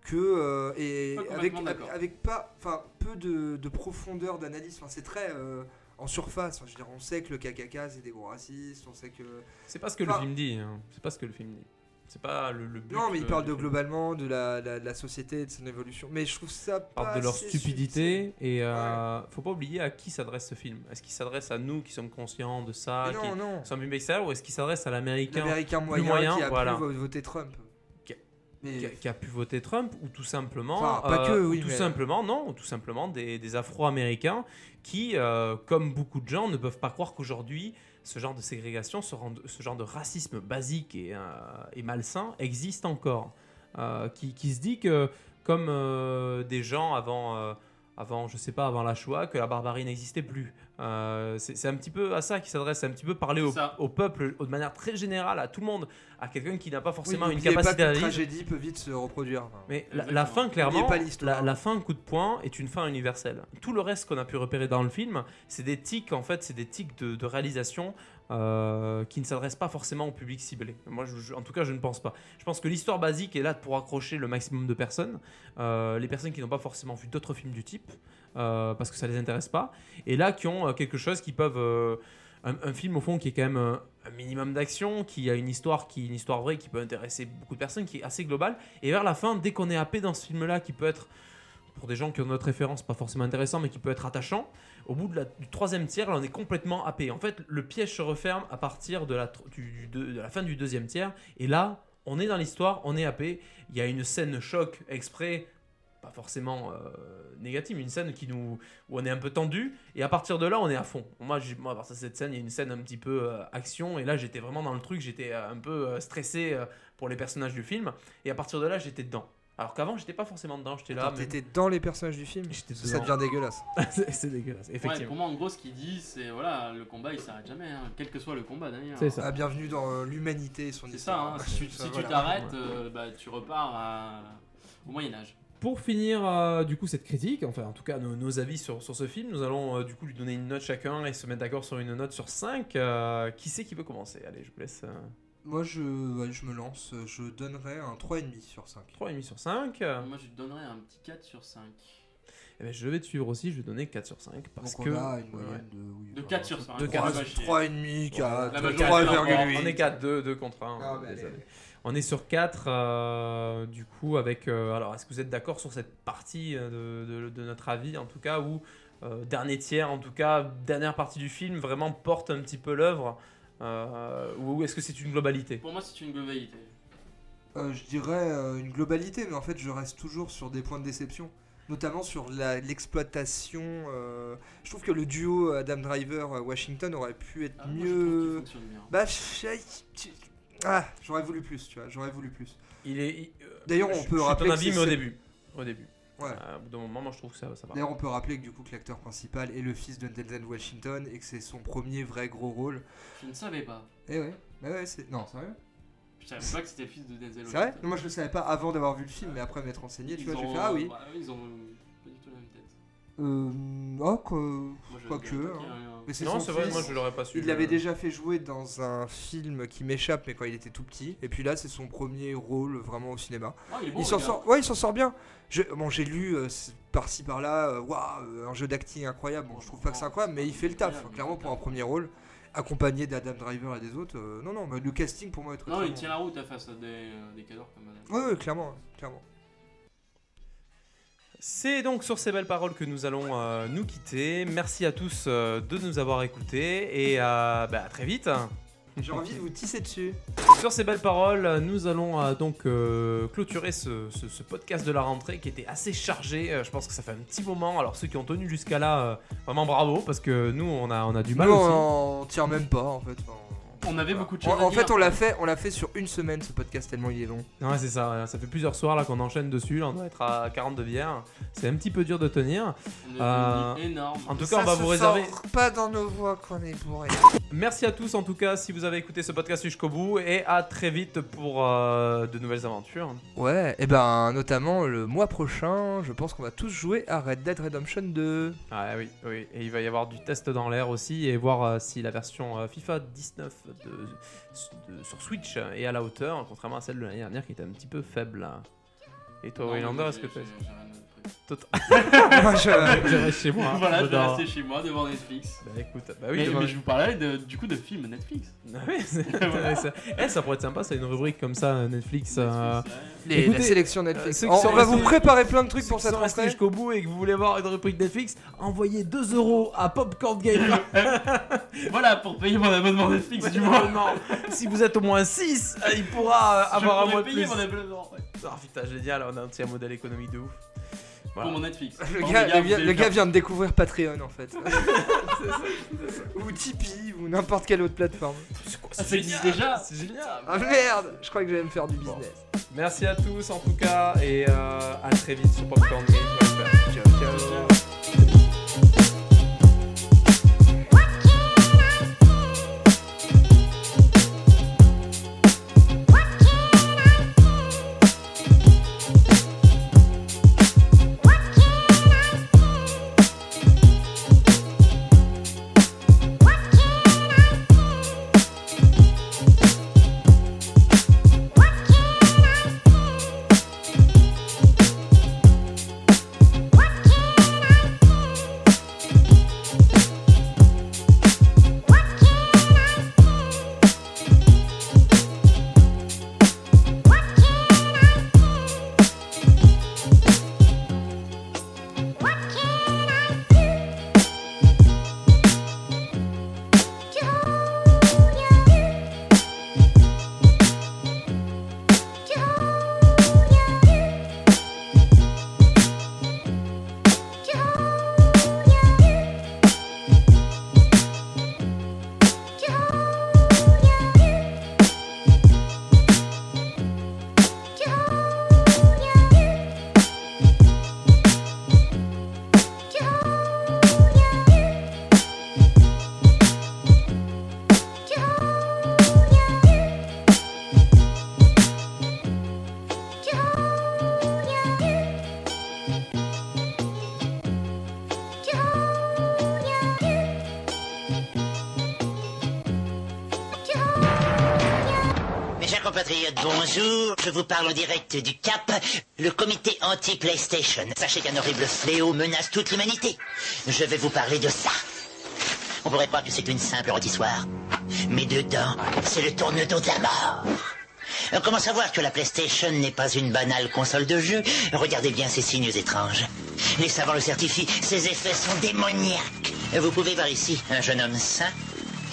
que euh, et avec, avec pas, enfin peu de, de profondeur d'analyse. Enfin c'est très euh, en surface. Enfin, je veux dire, on sait que le KKK c'est des gros racistes, on sait que C'est pas ce que Enfin- le film dit. hein. C'est pas ce que le film dit. C'est pas le, le but. non, mais il euh, parle de globalement de la, la, de la société et de son évolution. Mais je trouve ça Il pas parle de leur stupidité et euh, faut pas oublier à qui s'adresse ce film. Est-ce qu'il s'adresse à nous qui sommes conscients de ça, Mais qui non, non. sommes ou est-ce qu'il s'adresse à l'américain L'américain moyen, moyen, qui a voilà. pu vo- voter Trump. Qui a- Mais- qui a, qui a pu voter Trump ou tout simplement Enfin, pas euh, que, ou oui, tout mais- simplement non ou tout simplement des, des Afro-Américains qui euh, comme beaucoup de gens ne peuvent pas croire qu'aujourd'hui ce genre de ségrégation ce, genre de racisme basique et, euh, malsain existe encore Euh, qui, se dit que comme euh, des gens avant avant je sais pas avant la Shoah que la barbarie n'existait plus. Euh, c'est un petit peu à ça qui s'adresse c'est un petit peu parler au, peuple de manière très générale à tout le monde à quelqu'un qui n'a pas Oui, forcément une n'oubliez pas capacité qu'une d'analyse tragédie peut vite se reproduire. Enfin, mais la, la fin, clairement, pas la, la fin coup de poing est une fin universelle. Tout le reste qu'on a pu repérer dans le film, c'est des tics, en fait, c'est des tics de, de réalisation euh, qui ne s'adressent pas forcément au public ciblé. Moi, en tout cas, je ne pense pas. Je pense que l'histoire basique est là pour accrocher le maximum de personnes, euh, les personnes qui n'ont pas forcément vu d'autres films du type, euh, parce que ça les intéresse pas, et là qui ont quelque chose qui peuvent... un, film au fond qui est quand même un minimum d'action, qui a une histoire qui une histoire vraie qui peut intéresser beaucoup de personnes, qui est assez globale. Et vers la fin, dès qu'on est happé dans ce film-là, qui peut être pour des gens qui ont notre référence pas forcément intéressant, mais qui peut être attachant, au bout du troisième tiers, là, on est complètement happé. En fait, le piège se referme à partir de la, fin du deuxième tiers, et là, on est dans l'histoire, on est happé. Il y a une scène choc exprès, pas forcément euh, négative, une scène qui nous, où on est un peu tendu, et à partir de là, on est à fond. Moi, à partir de cette scène, il y a une scène un petit peu euh, action, et là, j'étais vraiment dans le truc, j'étais euh, un peu euh, stressé pour les personnages du film, et à partir de là, j'étais dedans. Alors qu'avant, j'étais pas forcément dedans, j'étais là. Attends, mais- T'étais dans les personnages du film Ça devient dégueulasse. c'est dégueulasse, Ouais, effectivement. pour moi, en gros, ce qu'il dit, c'est voilà, le combat il s'arrête jamais, hein, quel que soit le combat d'ailleurs. C'est ça. Ah, bienvenue dans euh, l'humanité et son C'est ça, hein, si, tu- si tu voilà. t'arrêtes, euh, bah, tu repars à- au Moyen-Âge. Pour finir euh, du coup cette critique, enfin en tout cas nos, nos avis sur, sur ce film, nous allons euh, du coup lui donner une note chacun et se mettre d'accord sur une note sur 5. qui c'est qui veut commencer? Allez, je vous laisse euh, Moi, je, ouais, je me lance. Je donnerais un 3,5 sur 5. 3,5 sur 5. Moi, je te donnerais un petit 4 sur 5. Eh ben, je vais te suivre aussi, je vais donner 4 sur 5 parce Donc que... on a une moyenne de... Oui, De voilà. 4 sur 5. De Trois- quatre. 3,5, 4, La majorité 3,8. On est 4, 2, 2 contre 1. Ah, bah, allez. On est sur 4, du coup, avec. euh, alors, est-ce que vous êtes d'accord sur cette partie euh, de, de- de notre avis, en tout cas, où euh, dernier tiers, en tout cas, dernière partie du film, vraiment porte un petit peu l'œuvre euh, Ou est-ce que c'est une globalité? Pour moi, c'est une globalité. Euh, je dirais euh, une globalité, mais en fait, je reste toujours sur des points de déception. Notamment sur la- l'exploitation. euh, Je trouve que le duo Adam Driver-Washington aurait pu être Ah, moi, je mieux. bien. Bah, ah, j'aurais voulu plus, tu vois. J'aurais voulu plus. Il est. il- D'ailleurs, on je- peut je rappeler ton que avis, c'est- mais au début. Au début. Ouais. Euh, au bout d'un moment, moi, je trouve que ça, ça va. D'ailleurs, on peut rappeler que du coup, que l'acteur principal est le fils de Denzel Washington et que c'est son premier vrai gros rôle. Je ne savais pas. Eh ouais, bah ouais, c'est. Non, sérieux? Je savais pas que c'était le fils de Denzel C'est vrai? Washington. Non, Moi je le savais pas avant d'avoir vu le film, mais après m'être renseigné, tu Ils vois, j'ai fait ah oui. bah, ils ont Euh. Oh, quoi. Moi, pas hein. Mais c'est Non, c'est vrai, moi je l'aurais pas su. Il l'avait déjà fait jouer dans un film qui m'échappe, mais quand il était tout petit. Et puis là, c'est son premier rôle vraiment au cinéma. Ah, il bon, s'en sort, ouais, il s'en sort bien. Je- bon, j'ai lu euh, par-ci par-là, euh, waouh, euh, un jeu d'acting incroyable. Bon, je trouve pas que c'est incroyable, mais il fait le taf. Clairement, pour un premier rôle, accompagné d'Adam Driver et des autres. euh, non, non, mais le casting pour moi est très Non, très il bon. tient la route face à des, euh, des cadors comme madame. Ouais, ouais, clairement, clairement. C'est donc sur ces belles paroles que nous allons euh, nous quitter. Merci à tous euh, de nous avoir écoutés et euh, bah, à très vite. J'ai envie de vous tisser dessus. Sur ces belles paroles, nous allons donc clôturer ce, ce- ce podcast de la rentrée qui était assez chargé. Je pense que ça fait un petit moment. Alors ceux qui ont tenu jusqu'à là, vraiment bravo parce que nous on a, on a du mal aussi. on tire même pas en fait. Enfin, On avait voilà. beaucoup de choses En, à en dire. fait, on l'a fait, on l'a fait sur une semaine ce podcast tellement il est long. Ouais, c'est ça. Ça fait plusieurs soirs là qu'on enchaîne dessus. Là, on doit être à 42 bières. C'est un petit peu dur de tenir. Euh, énorme. En tout cas, on va vous réserver. pas dans nos voix qu'on est bourré. Merci à tous en tout cas si vous avez écouté ce podcast jusqu'au bout et à très vite pour euh, de nouvelles aventures. Ouais, et ben notamment le mois prochain, je pense qu'on va tous jouer à Red Dead Redemption 2. Ah oui, oui. Et il va y avoir du test dans l'air aussi et voir euh, si la version euh, FIFA 19 de, de- sur Switch est à la hauteur, contrairement à celle de l'année dernière qui était un petit peu faible. Et toi, moi, est-ce que tu Moi, je- Je reste chez moi. Voilà, je vais rester chez moi devant Netflix. Bah écoute, bah oui, mais, devant- mais je vous parlais de- du coup de films Netflix. Ah oui, c'est intéressant. Eh, ça pourrait être sympa, c'est une rubrique comme ça, Netflix. euh, Netflix, ouais. Les- Écoutez, la sélection Netflix. euh, ceux qui on sont on va vous préparer plein de trucs Ceux pour cette rentrée. jusqu'au bout et que vous voulez voir une rubrique Netflix, envoyez 2 euros à Popcorn Game. Voilà, pour payer mon abonnement Netflix du mois. non, si vous êtes au moins 6, il pourra euh, avoir un je mois pourrais de payer plus. mon abonnement. ouais. Ah putain, génial, on a un petit modèle économique de ouf. Voilà. Pour mon Netflix. Le gars, le le vient de découvrir Patreon en fait. ou Tipeee ou n'importe quelle autre plateforme. C'est quoi, Ah, génial, déjà C'est génial. Ah merde, je crois que j'allais me faire du business. Merci à tous en tout cas et euh, à très vite sur Popcorn. Ciao, ciao. Parle en direct du Cap, le comité anti-PlayStation. Sachez qu'un horrible fléau menace toute l'humanité. Je vais vous parler de ça. On pourrait croire que c'est une simple rôtissoire. Mais dedans, c'est le tourne-dos de la mort. Euh, Comment savoir que la PlayStation n'est pas une banale console de jeu? Regardez bien ces signes étranges. Les savants le certifient, ces effets sont démoniaques. Vous pouvez voir ici un jeune homme sain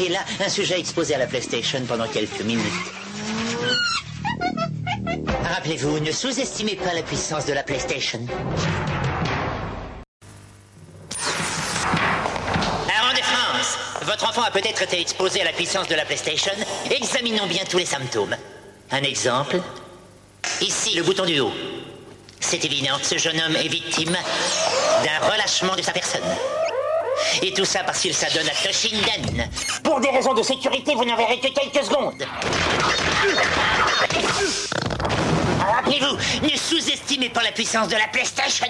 et là, un sujet exposé à la PlayStation pendant quelques minutes. Rappelez-vous, ne sous-estimez pas la puissance de la PlayStation. Alors en votre enfant a peut-être été exposé à la puissance de la PlayStation. Examinons bien tous les symptômes. Un exemple. Ici, le bouton du haut. C'est évident, ce jeune homme est victime d'un relâchement de sa personne. Et tout ça parce qu'il s'adonne à Toshinden. Pour des raisons de sécurité, vous n'en verrez que quelques secondes. Rappelez-vous, ne sous-estimez pas la puissance de la PlayStation.